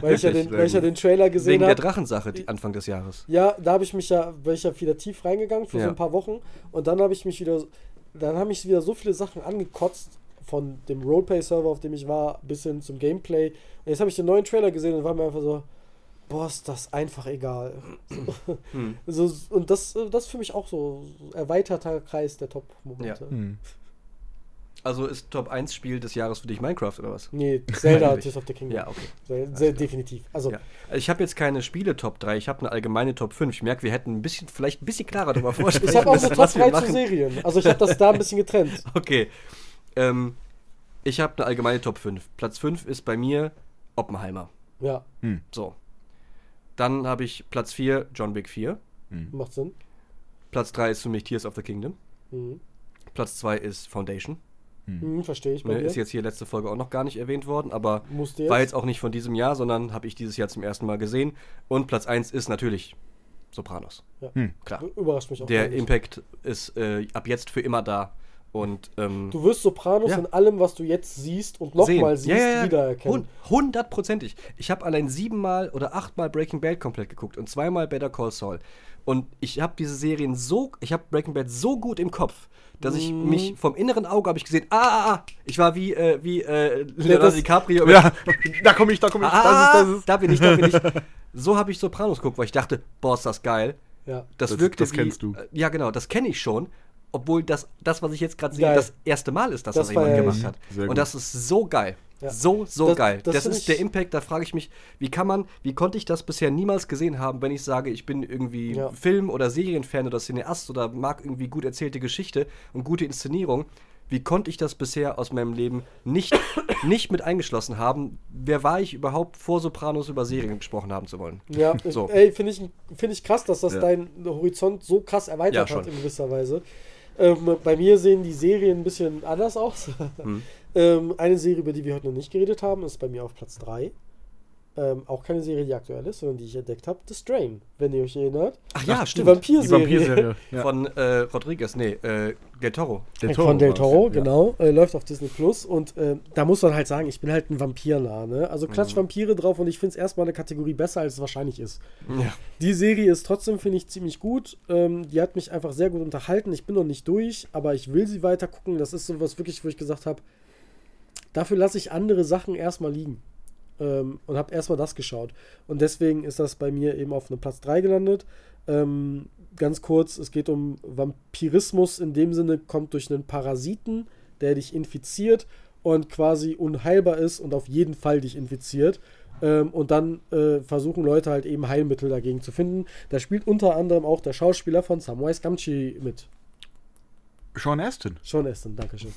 weil, ich ja den, weil ich ja den Trailer gesehen Wegen der habe. Drachensache die Anfang des Jahres. Ja, da habe ich mich ja, bin ich ja wieder tief reingegangen für so Ja. ein paar Wochen und dann habe ich mich wieder, dann haben mich wieder so viele Sachen angekotzt von dem Roleplay-Server, auf dem ich war, bis hin zum Gameplay. Und jetzt habe ich den neuen Trailer gesehen und war mir einfach so, boah, ist das einfach egal. Hm. So, und das, das ist für mich auch so ein erweiterter Kreis der Top-Momente. Hm. Also ist Top 1 Spiel des Jahres für dich Minecraft oder was? Nee, Zelda. Tears of the Kingdom. Ja, okay. Sehr, sehr definitiv. Also, Ja. Ich habe jetzt keine Spiele-Top 3, ich habe eine allgemeine Top 5. Ich merke, wir hätten ein bisschen, vielleicht ein bisschen klarer darüber vorsprechen ich habe auch eine Top was wir 3 zu machen. Serien. Also, ich habe das da ein bisschen getrennt. Okay. Ähm, ich habe eine allgemeine Top 5. Platz 5 ist bei mir Oppenheimer. Ja, Hm. So. Dann habe ich Platz 4 John Wick 4. Hm. macht Sinn. Platz 3 ist für mich Tears of the Kingdom. Mhm. Platz 2 ist Foundation. Mhm, Verstehe ich bei Ne, dir. ist jetzt hier letzte Folge auch noch gar nicht erwähnt worden, aber jetzt. war jetzt auch nicht von diesem Jahr, sondern habe ich dieses Jahr zum ersten Mal gesehen. Und Platz 1 ist natürlich Sopranos. Ja. Hm. Klar. Überrascht mich auch. Der. Impact ist äh, ab jetzt für immer da. Und ähm, Du wirst Sopranos Ja. in allem, was du jetzt siehst und nochmal siehst, wiedererkennen. Hund- Hundertprozentig. Ich habe allein siebenmal oder achtmal Breaking Bad komplett geguckt und zweimal Better Call Saul. Und ich habe diese Serien so, ich habe Breaking Bad so gut im Kopf, dass ich Mhm. mich vom inneren Auge habe ich gesehen, ah, ah, ah, ich war wie, äh, wie äh, Leonardo das- DiCaprio. Ja, da komme ich, da komme ich. Ah, das ist, das ist. da bin ich, da bin ich. So habe ich Sopranos geguckt, weil ich dachte, boah, ist das geil. Ja. Das, Das- wirkte das wie, kennst du. äh, Ja, genau, das kenne ich schon. Obwohl das, das, was ich jetzt gerade sehe, Geil. das erste Mal ist, dass Das das, jemand gemacht hat. Und das ist so geil. Ja. So, so Das- geil. das Das, ist der Impact, da frage ich mich, wie kann man, wie konnte ich das bisher niemals gesehen haben, wenn ich sage, ich bin irgendwie Ja. Film- oder Serienfan oder Cineast oder mag irgendwie gut erzählte Geschichte und gute Inszenierung. Wie konnte ich das bisher aus meinem Leben nicht, nicht mit eingeschlossen haben? Wer war ich überhaupt, vor Sopranos über Serien gesprochen haben zu wollen? Ja, So. ey, finde ich, find ich krass, dass das Ja. dein Horizont so krass erweitert Ja, hat in gewisser Weise. Ähm, bei mir sehen die Serien ein bisschen anders aus. Hm. ähm, eine Serie, über die wir heute noch nicht geredet haben, ist bei mir auf Platz 3. Ähm, auch keine Serie, die aktuell ist, sondern die ich entdeckt habe. The Strain, wenn ihr euch erinnert. Ach ja, Die stimmt. Die Vampirserie. Vampirserie. Ja. Von äh, Rodriguez, nee, äh, Del Toro. Del Von Del war's. Toro, Ja. genau. Äh, läuft auf Disney Plus. Und äh, da muss man halt sagen, ich bin halt ein Vampirnah. Ne? Also klatsch Mhm. Vampire drauf und ich finde es erstmal eine Kategorie besser, als es wahrscheinlich ist. Ja. Die Serie ist trotzdem, finde ich, ziemlich gut. Ähm, die hat mich einfach sehr gut unterhalten. Ich bin noch nicht durch, aber ich will sie weiter gucken. Das ist sowas wirklich, wo ich gesagt habe, dafür lasse ich andere Sachen erstmal liegen. Ähm, und habe erstmal das geschaut. Und deswegen ist das bei mir eben auf einem Platz 3 gelandet. Ähm, ganz kurz, es geht um Vampirismus. In dem Sinne kommt durch einen Parasiten, der dich infiziert und quasi unheilbar ist und auf jeden Fall dich infiziert. Ähm, und dann äh, versuchen Leute halt eben Heilmittel dagegen zu finden. Da spielt unter anderem auch der Schauspieler von Samwise Gamgee mit. Sean Astin. Sean Astin, Dankeschön.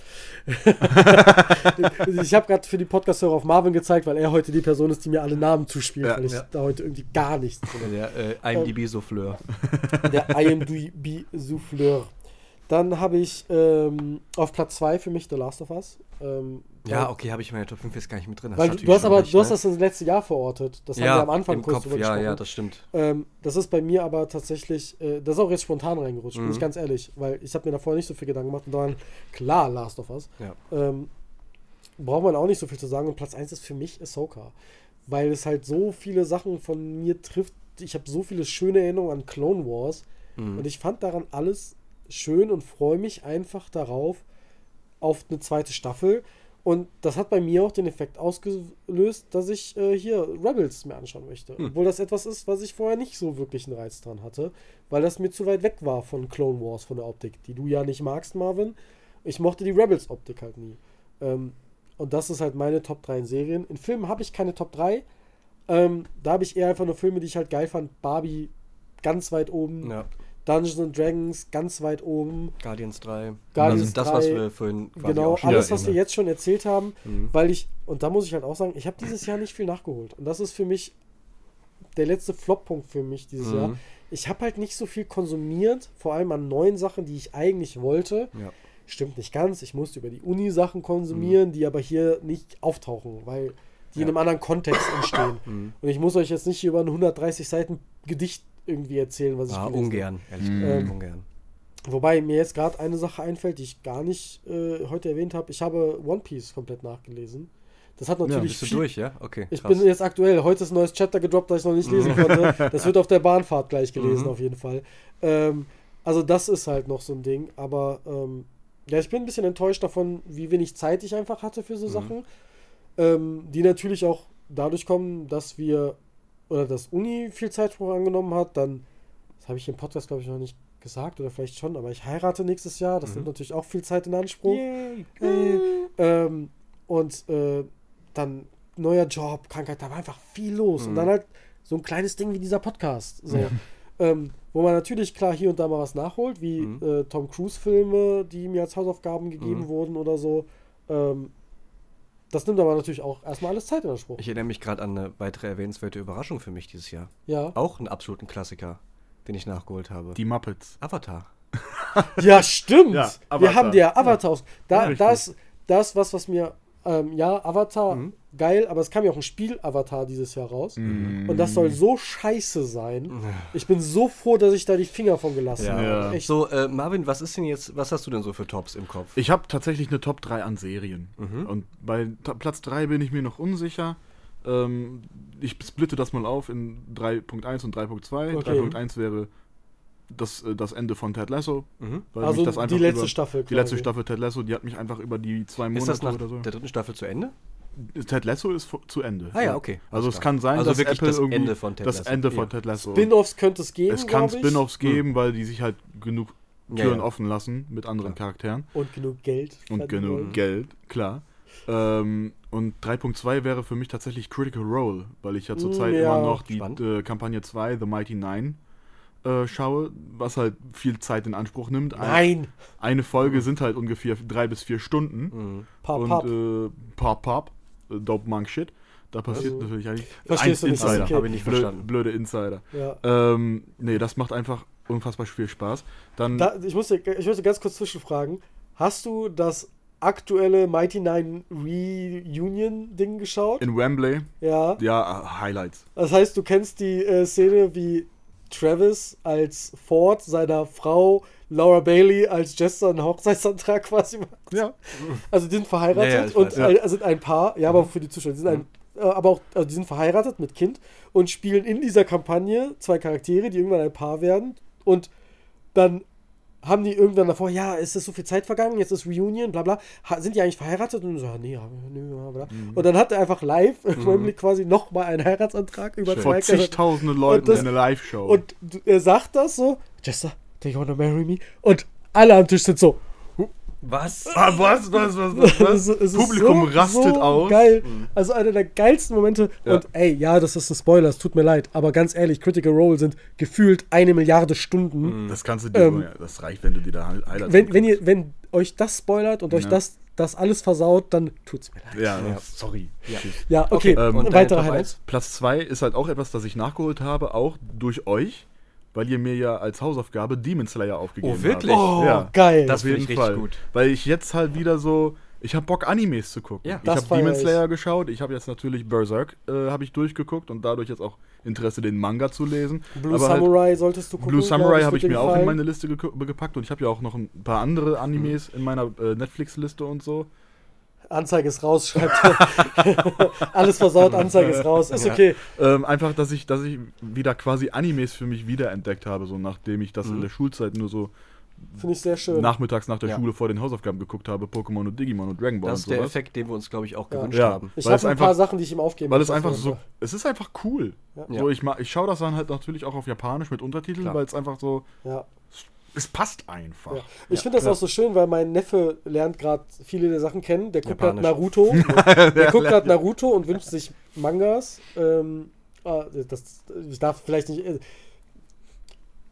ich habe gerade für die Podcast-Hörer auf Marvin gezeigt, weil er heute die Person ist, die mir alle Namen zuspielt, Ja, weil ich ja. da heute irgendwie gar nichts drin Der äh, IMDb-Souffleur. Der IMDb Souffleur. Dann habe ich ähm, auf Platz 2 für mich The Last of Us. Ähm, Ja, okay, habe ich meine Top 5 jetzt gar nicht mit drin. Weil du hast aber, schon recht, du hast ne? das ins letzte Jahr verortet. Das haben ja, wir am Anfang kurz Kopf, ja, ja, das stimmt. Ähm, das ist bei mir aber tatsächlich, äh, das ist auch jetzt spontan reingerutscht, bin Mhm. ich ganz ehrlich, weil ich habe mir davor nicht so viel Gedanken gemacht und dann, klar, Last of Us. Ja. Ähm, braucht man auch nicht so viel zu sagen und Platz 1 ist für mich Ahsoka, weil es halt so viele Sachen von mir trifft. Ich habe so viele schöne Erinnerungen an Clone Wars Mhm. und ich fand daran alles schön und freue mich einfach darauf, auf eine zweite Staffel. Und das hat bei mir auch den Effekt ausgelöst, dass ich äh, hier Rebels mir anschauen möchte. Hm. Obwohl das etwas ist, was ich vorher nicht so wirklich einen Reiz dran hatte, weil das mir zu weit weg war von Clone Wars, von der Optik, die du ja nicht magst, Marvin. Ich mochte die Rebels-Optik halt nie. Ähm, und das ist halt meine Top 3 in Serien. In Filmen habe ich keine Top 3. Ähm, da habe ich eher einfach nur Filme, die ich halt geil fand. Barbie ganz weit oben. Ja, Dungeons and Dragons ganz weit oben. Guardians 3. Guardians das ist das, was 3, wir vorhin quasi Genau, alles, was wir jetzt schon erzählt haben, Mhm. weil ich, und da muss ich halt auch sagen, ich habe dieses Jahr nicht viel nachgeholt. Und das ist für mich der letzte Flop-Punkt für mich dieses Mhm. Jahr. Ich habe halt nicht so viel konsumiert, vor allem an neuen Sachen, die ich eigentlich wollte. Ja. Stimmt nicht ganz. Ich musste über die Uni-Sachen konsumieren, die aber hier nicht auftauchen, weil die in Ja. einem anderen Kontext entstehen. Mhm. Und ich muss euch jetzt nicht hier über ein 130 Seiten Gedicht irgendwie erzählen, was ich Ah, ungern, ehrlich gesagt. Ähm, ungern. Wobei mir jetzt gerade eine Sache einfällt, die ich gar nicht äh, heute erwähnt habe. Ich habe One Piece komplett nachgelesen. Das hat natürlich Bist du viel- durch, ja? Okay. Ich krass. bin jetzt aktuell. Heute ist ein neues Chapter gedroppt, das ich noch nicht lesen konnte. Das wird auf der Bahnfahrt gleich gelesen, Mhm. auf jeden Fall. Ähm, also das ist halt noch so ein Ding. Aber ähm, ja, ich bin ein bisschen enttäuscht davon, wie wenig Zeit ich einfach hatte für so Mhm. Sachen. Ähm, die natürlich auch dadurch kommen, dass wir oder dass Uni viel Zeitsprung angenommen hat. Dann, das habe ich im Podcast, glaube ich, noch nicht gesagt oder vielleicht schon, aber ich heirate nächstes Jahr. Das Mhm. nimmt natürlich auch viel Zeit in Anspruch. Yay. Hey. Ähm, und äh, dann neuer Job, Krankheit, da war einfach viel los. Und Mhm. dann halt so ein kleines Ding wie dieser Podcast. So. Ja. Ähm, wo man natürlich klar hier und da mal was nachholt, wie Mhm. äh, Tom Cruise-Filme, die mir als Hausaufgaben gegeben Mhm. wurden oder so. Ähm, das nimmt aber natürlich auch erstmal alles Zeit in Anspruch. Ich erinnere mich gerade an eine weitere erwähnenswerte Überraschung für mich dieses Jahr. ja. Auch einen absoluten Klassiker, den ich nachgeholt habe. Die Muppets. Avatar. Ja, stimmt. Ja, Wir haben ja Avatar. aus. Da, Ja, das, das, was, was mir, ähm, ja, Avatar, Mhm. Geil, aber es kam ja auch ein Spiel Avatar dieses Jahr raus. Mhm. Und das soll so scheiße sein. Ich bin so froh, dass ich da die Finger von gelassen Ja. habe. Ja. So, äh, Marvin, was ist denn jetzt, was hast du denn so für Tops im Kopf? Ich habe tatsächlich eine Top 3 an Serien. Mhm. Und bei Platz 3 bin ich mir noch unsicher. Ähm, ich splitte das mal auf in 3.1 und 3.2. Okay. 3.1 wäre das, äh, das Ende von Ted Lasso. Mhm. Weil Also mich das einfach die letzte über, Staffel. Die letzte. Staffel Ted Lasso, die hat mich einfach über die zwei Ist Monate das nach oder so. der dritten Staffel zu Ende? Ted Lasso ist zu Ende. Ah ja, okay. Also es kann sein, Also dass wirklich Apple das irgendwie Ende von Ted das Lasso. Ende von Ja. Ted Lasso. Spin-offs könnte es geben. es kann. Spin-offs Hm. geben, weil die sich halt genug Türen ja. offen lassen mit anderen Ja. Charakteren Und genug Geld. und genug wollen. Geld, klar. Ähm, Und 3.2 wäre für mich tatsächlich Critical Role, weil ich ja zurzeit Mm, ja. immer noch die äh, Kampagne 2, The Mighty Nine, äh, schaue, was halt viel Zeit in Anspruch nimmt. Ein, Nein. Eine Folge sind halt ungefähr drei bis vier Stunden. Mhm. Pop, und pop. äh, pop, pop, dope monk shit. Da passiert Also, natürlich eigentlich verstehst du nicht, Insider. okay. Habe ich nicht Blö verstanden. blöde Insider. ja. Ähm, nee, das macht einfach unfassbar viel Spaß. Dann Da, ich, muss dir, ich muss dir ganz kurz zwischenfragen. Hast du das aktuelle Mighty Nine Reunion-Ding geschaut? in Wembley, ja. ja, Highlights. Das heißt, du kennst die äh, Szene, wie Travis als Ford seiner Frau Laura Bailey als Jester einen Hochzeitsantrag quasi macht. Ja. Also die sind verheiratet Ja, und ja. äh, sind ein Paar, ja, aber für die Zuschauer, die sind ein, äh, aber auch, also die sind verheiratet mit Kind und spielen in dieser Kampagne zwei Charaktere, die irgendwann ein Paar werden und dann haben die irgendwann davor, ja, es ist so viel Zeit vergangen, jetzt ist Reunion, bla bla. Ha, sind die eigentlich verheiratet? Und so, ja, nee, ja, nö, ja, bla. Mhm. Und dann hat er einfach live in Wembley quasi nochmal einen Heiratsantrag über Vor zwei Charaktere. zigtausenden Leuten das- in einer Live-Show. Und er sagt das so, Jester, do you wanna marry me? Und alle am Tisch sind so, Was? ah, was, was, was, was, es was? ist- es ist Publikum so, rastet so aus. Geil. Also einer der geilsten Momente. Ja. Und ey, ja, das ist ein Spoiler, es tut mir leid. Aber ganz ehrlich, Critical Role sind gefühlt eine Milliarde Stunden. Das kannst du dir, Ähm, das reicht, wenn du dir da Highlights Wenn, wenn, ihr, wenn euch das spoilert und euch Ja. das, das alles versaut, dann tut's mir leid. Ja, Ja. sorry. Ja. Okay. ähm, weitere Highlights. Platz 2 ist halt auch etwas, das ich nachgeholt habe, auch durch euch, weil ihr mir ja als Hausaufgabe Demon Slayer aufgegeben Oh, wirklich? habt. Oh, ja, geil. Das finde ich richtig Fall. gut. Weil ich jetzt halt wieder so, ich habe Bock Animes zu gucken. Ja, ich habe Demon ich. Slayer geschaut, ich habe jetzt natürlich Berserk äh, habe ich durchgeguckt und dadurch jetzt auch Interesse, den Manga zu lesen. Blue Aber halt Samurai solltest du gucken. Blue Samurai habe ich mir auch in meine Liste gepackt und ich habe ja auch noch ein paar andere Animes in meiner äh, Netflix-Liste und so. Anzeige ist raus, schreibt er. Alles versaut, Anzeige ist raus. Ist Ja. okay. Ähm, einfach, dass ich, dass ich wieder quasi Animes für mich wiederentdeckt habe, so nachdem ich das in der Schulzeit nur so Finde ich sehr schön. nachmittags nach der Ja. Schule vor den Hausaufgaben geguckt habe, Pokémon und Digimon und Dragon Ball Das ist und der. Effekt, den wir uns, glaube ich, auch Ja. gewünscht Ja. haben. ich habe ein paar einfach- Sachen, die ich ihm aufgeben Weil es einfach auf so, es ist einfach cool. Ja. So, ich ma- ich schaue das dann halt natürlich auch auf Japanisch mit Untertiteln, weil es einfach so, Ja. Es passt einfach. Ja. Ich finde das auch so schön, weil mein Neffe lernt gerade viele der Sachen kennen. Der guckt gerade. Naruto. der guckt gerade Naruto und wünscht sich Mangas. Ähm, ah, das, ich darf vielleicht nicht.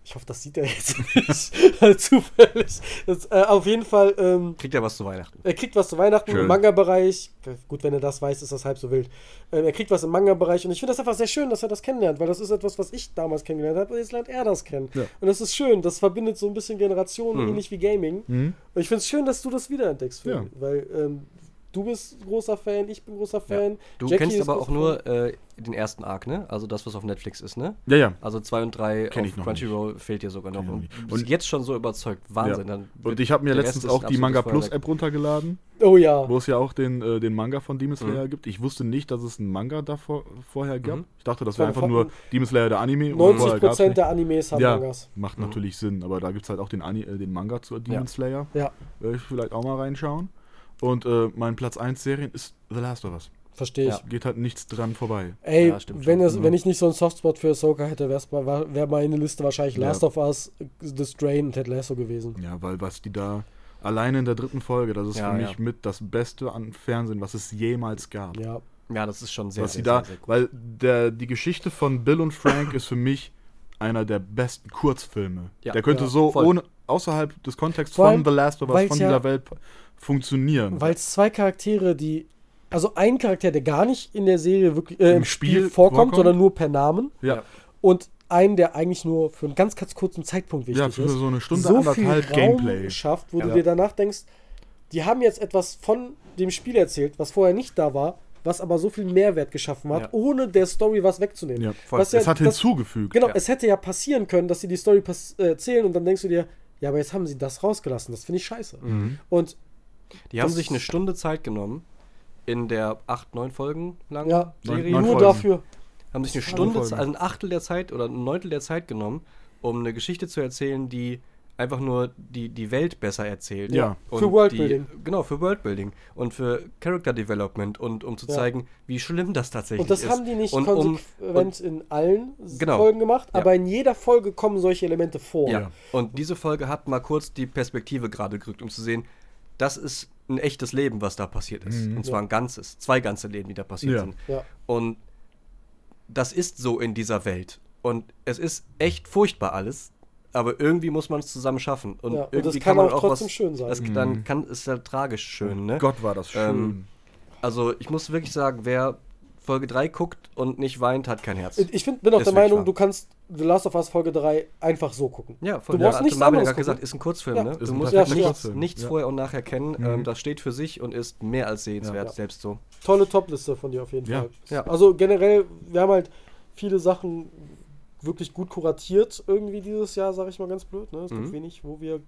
Äh, Ich hoffe, das sieht er jetzt nicht. Also Zufällig. Das, äh, auf jeden Fall. Ähm, Kriegt er was zu Weihnachten? er kriegt was zu Weihnachten Schön. im Manga-Bereich. Gut, wenn er das weiß, ist das halb so wild. Ähm, er kriegt was im Manga-Bereich und ich finde das einfach sehr schön, dass er das kennenlernt, weil das ist etwas, was ich damals kennengelernt habe und jetzt lernt er das kennen. Ja. Und das ist schön, das verbindet so ein bisschen Generationen, Mhm. ähnlich wie Gaming. Mhm. Und ich finde es schön, dass du das wiederentdeckst, Phil, Ja. weil ähm, du bist großer Fan, ich bin großer Fan. Du Jackie kennst aber auch nur äh, den ersten Arc, ne? Also das, was auf Netflix ist, ne? Ja, ja. Also 2 und 3 Kenn auf ich noch Crunchyroll fehlt dir sogar noch. Und Und- jetzt schon so überzeugt. Wahnsinn. Ja. Dann Und ich habe mir letztens auch die Manga Plus App runtergeladen, Oh ja. wo es ja auch den, äh, den Manga von Demon Slayer Mhm. gibt. Ich wusste nicht, dass es einen Manga davor vorher gab. Mhm. Ich dachte, das wäre einfach nur Demon Slayer der Anime. und 90% vorher gab's nicht. der Animes haben Ja, Mangas. macht Mhm. natürlich Sinn, aber da gibt es halt auch den, Ani äh, den Manga zu Demon Ja. Slayer. Ja, Werde ich vielleicht auch mal reinschauen. Und äh, mein Platz 1 Serien ist The Last of Us. verstehe ich. Ja. Geht halt nichts dran vorbei. Ey, Ja, wenn, es, Mhm. wenn ich nicht so einen Softspot für Ahsoka hätte, wäre wär meine Liste wahrscheinlich Ja. Last of Us, The Strain und Ted Lasso gewesen. Ja, weil was die da alleine in der dritten Folge, das ist Ja, für ja. mich mit das Beste an Fernsehen, was es jemals gab. Ja, Ja, das ist schon sehr, was sehr, da, sehr, sehr gut. weil der, die Geschichte von Bill und Frank ist für mich einer der besten Kurzfilme. Ja. der könnte Ja, so voll. ohne außerhalb des Kontexts Vor von The Last of Us, von ja- dieser Welt funktionieren. weil es zwei Charaktere, die. Also ein Charakter, der gar nicht in der Serie wirklich äh, Im im Spiel, Spiel vorkommt, vorkommt. sondern nur per Namen. ja, Ja. Und einen, der eigentlich nur für einen ganz, ganz kurzen Zeitpunkt wichtig ja, für ist. so eine Stunde, so viel anderthalb Raum Gameplay. schafft, wo Ja. du dir danach denkst, die haben jetzt etwas von dem Spiel erzählt, was vorher nicht da war, was aber so viel Mehrwert geschaffen hat, Ja. ohne der Story was wegzunehmen. Ja. Was ja, es hat das, hinzugefügt. Genau, Ja. es hätte ja passieren können, dass sie die Story äh, erzählen und dann denkst du dir, ja, aber jetzt haben sie das rausgelassen. Das finde ich scheiße. Mhm. Und Die haben sich eine Stunde Zeit genommen in der 8, 9 Folgen langen ja, Serie. Neun nur Folgen. dafür. haben sich eine Neun Stunde, also ein Achtel der Zeit oder ein Neuntel der Zeit genommen, um eine Geschichte zu erzählen, die einfach nur die, die Welt besser erzählt. Ja. Und Für Worldbuilding. Die, genau, für Worldbuilding und für Character Development und um zu Ja. zeigen, wie schlimm das tatsächlich Und das ist. haben die nicht und, um, konsequent in allen Genau. Folgen gemacht, Ja. aber in jeder Folge kommen solche Elemente vor. Ja. Ja. Und diese Folge hat mal kurz die Perspektive gerade gerückt, um zu sehen, das ist ein echtes Leben, was da passiert ist. Mhm. Und zwar Ja. ein ganzes, zwei ganze Leben, die da passiert Ja. sind. Ja. Und das ist so in dieser Welt. Und es ist echt furchtbar alles, aber irgendwie muss man es zusammen schaffen. Und Ja, und irgendwie das kann man auch trotzdem schön sein. Das, Dann kann es ja tragisch schön, ne? Gott, war das schön. Ähm, Also ich muss wirklich sagen, wer Folge 3 guckt und nicht weint, hat kein Herz. Ich find, bin auch Ist der Meinung, wahr. du kannst The Last of Us Folge 3 einfach so gucken. Ja, Du brauchst ja, nichts Marvin hat anderes gerade gesagt, ist ein Kurzfilm, Ja. ne? Ist Du musst perfekter nichts, nichts ja. vorher und nachher kennen. Mhm. Ähm, das steht für sich und ist mehr als sehenswert, Ja. selbst so. Tolle Topliste von dir auf jeden Ja. Fall. Ja. Also generell, wir haben halt viele Sachen wirklich gut kuratiert irgendwie dieses Jahr, sage ich mal ganz blöd. Ne? Es gibt Mhm. wenig, wo wir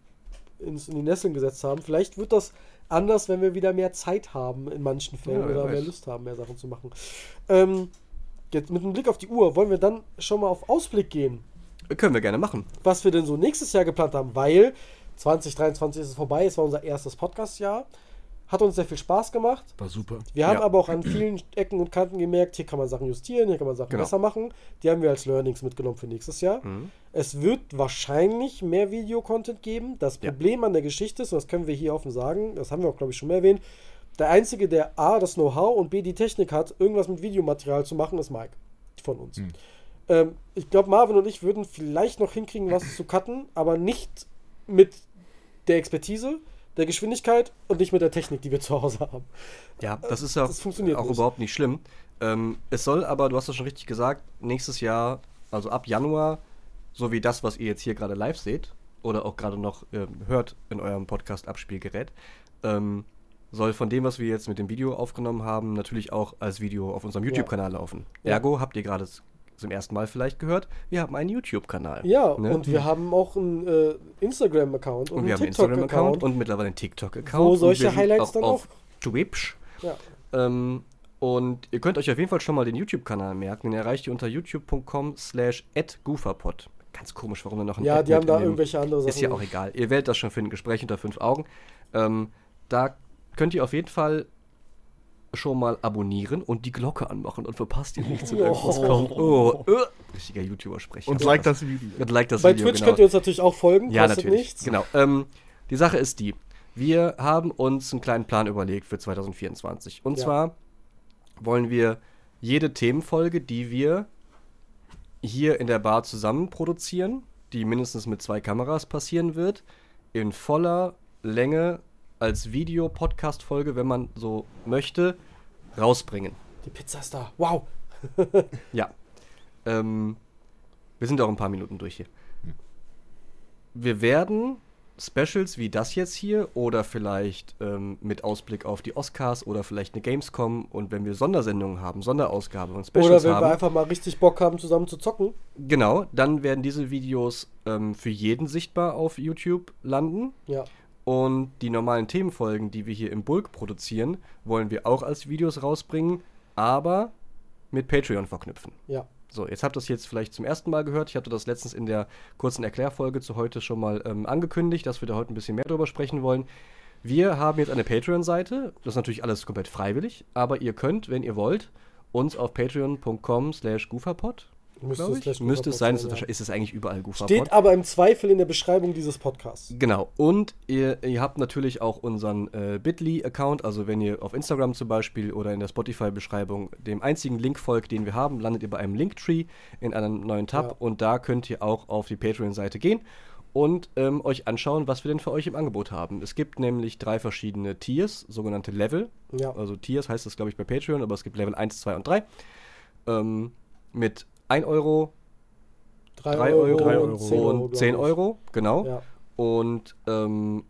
ins, in die Nesseln gesetzt haben. Vielleicht wird das anders, wenn wir wieder mehr Zeit haben in manchen Fällen Ja, oder mehr weiß. Lust haben, mehr Sachen zu machen. Ähm, jetzt mit einem Blick auf die Uhr, wollen wir dann schon mal auf Ausblick gehen, Können wir gerne machen. was wir denn so nächstes Jahr geplant haben, weil 2023 ist es vorbei, es war unser erstes Podcast-Jahr. Hat uns sehr viel Spaß gemacht. war super. Wir haben Ja. aber auch an vielen Ecken und Kanten gemerkt, hier kann man Sachen justieren, hier kann man Sachen Genau. besser machen. Die haben wir als Learnings mitgenommen für nächstes Jahr. Mhm. Es wird wahrscheinlich mehr Videocontent geben. Das Ja. Problem an der Geschichte ist, und das können wir hier offen sagen, das haben wir auch, glaube ich, schon mal erwähnt, der Einzige, der A, das Know-how und B, die Technik hat, irgendwas mit Videomaterial zu machen, ist Mike von uns. Mhm. Ähm, ich glaube, Marvin und ich würden vielleicht noch hinkriegen, was zu cutten, aber nicht mit der Expertise, der Geschwindigkeit und nicht mit der Technik, die wir zu Hause haben. Ja, das ist ja das funktioniert auch nicht. überhaupt nicht schlimm. Ähm, es soll aber, du hast es schon richtig gesagt, nächstes Jahr, also ab Januar, so wie das, was ihr jetzt hier gerade live seht oder auch gerade noch ähm, hört in eurem Podcast-Abspielgerät, ähm, soll von dem, was wir jetzt mit dem Video aufgenommen haben, natürlich auch als Video auf unserem YouTube-Kanal laufen. Ja. Ergo habt ihr gerade zum ersten Mal vielleicht gehört, wir haben einen YouTube-Kanal. Ja, Ne? und wir haben auch einen äh, Instagram-Account und, Und wir einen haben einen Instagram-Account und mittlerweile einen TikTok-Account. Wo solche Highlights auch dann auf Twitch. Ja. Ähm, und ihr könnt euch auf jeden Fall schon mal den YouTube-Kanal merken. Den erreicht ihr unter youtube.com slash gooferpod. Ganz komisch, warum da noch ein ja, Ad die haben da irgendwelche andere Sachen. Ist ja auch egal. Ihr werdet das schon finden. Gespräch unter fünf Augen. Ähm, da könnt ihr auf jeden Fall schon mal abonnieren und die Glocke anmachen und verpasst ihr nichts, wenn Oh. irgendwas kommt. Oh, äh, richtiger YouTuber-Sprech. Und Aber like das Video. Und like das Bei Video, Twitch genau. könnt ihr uns natürlich auch folgen, Ja, kostet natürlich. nichts. Genau. Ähm, die Sache ist die: Wir haben uns einen kleinen Plan überlegt für 2024. Und Ja. zwar wollen wir jede Themenfolge, die wir hier in der Bar zusammen produzieren, die mindestens mit zwei Kameras passieren wird, in voller Länge als Video-Podcast-Folge, wenn man so möchte, rausbringen. Die Pizza ist da. Wow. Ja. Ähm, wir sind auch ein paar Minuten durch hier. Wir werden Specials wie das jetzt hier oder vielleicht ähm, mit Ausblick auf die Oscars oder vielleicht eine Gamescom und wenn wir Sondersendungen haben, Sonderausgaben und Oder Specials wenn haben, wir einfach mal richtig Bock haben, zusammen zu zocken. genau, dann werden diese Videos ähm, für jeden sichtbar auf YouTube landen. Ja. Und die normalen Themenfolgen, die wir hier im Bulk produzieren, wollen wir auch als Videos rausbringen, aber mit Patreon verknüpfen. Ja. So, jetzt habt ihr das jetzt vielleicht zum ersten Mal gehört. Ich hatte das letztens in der kurzen Erklärfolge zu heute schon mal ähm, angekündigt, dass wir da heute ein bisschen mehr drüber sprechen wollen. Wir haben jetzt eine Patreon-Seite. Das ist natürlich alles komplett freiwillig, aber ihr könnt, wenn ihr wollt, uns auf patreon.com slash gooferpod, Müsste es müsste es sein. Ist, sein, es ja. ist es eigentlich überall gooferpod. Steht aber im Zweifel in der Beschreibung dieses Podcasts. Genau. Und ihr, ihr habt natürlich auch unseren äh, Bitly-Account. Also wenn ihr auf Instagram zum Beispiel oder in der Spotify-Beschreibung dem einzigen Link folgt, den wir haben, landet ihr bei einem Linktree in einem neuen Tab. Ja. Und da könnt ihr auch auf die Patreon-Seite gehen und ähm, euch anschauen, was wir denn für euch im Angebot haben. Es gibt nämlich drei verschiedene Tiers, sogenannte Level. Ja. Also Tiers heißt das, glaube ich, bei Patreon, aber es gibt Level 1, 2 und 3. Ähm, mit 1 Euro, 3 3 Euro, Euro, drei und Euro 10 Euro. und 10 glaub ich. Euro, genau. Ja. Und ähm,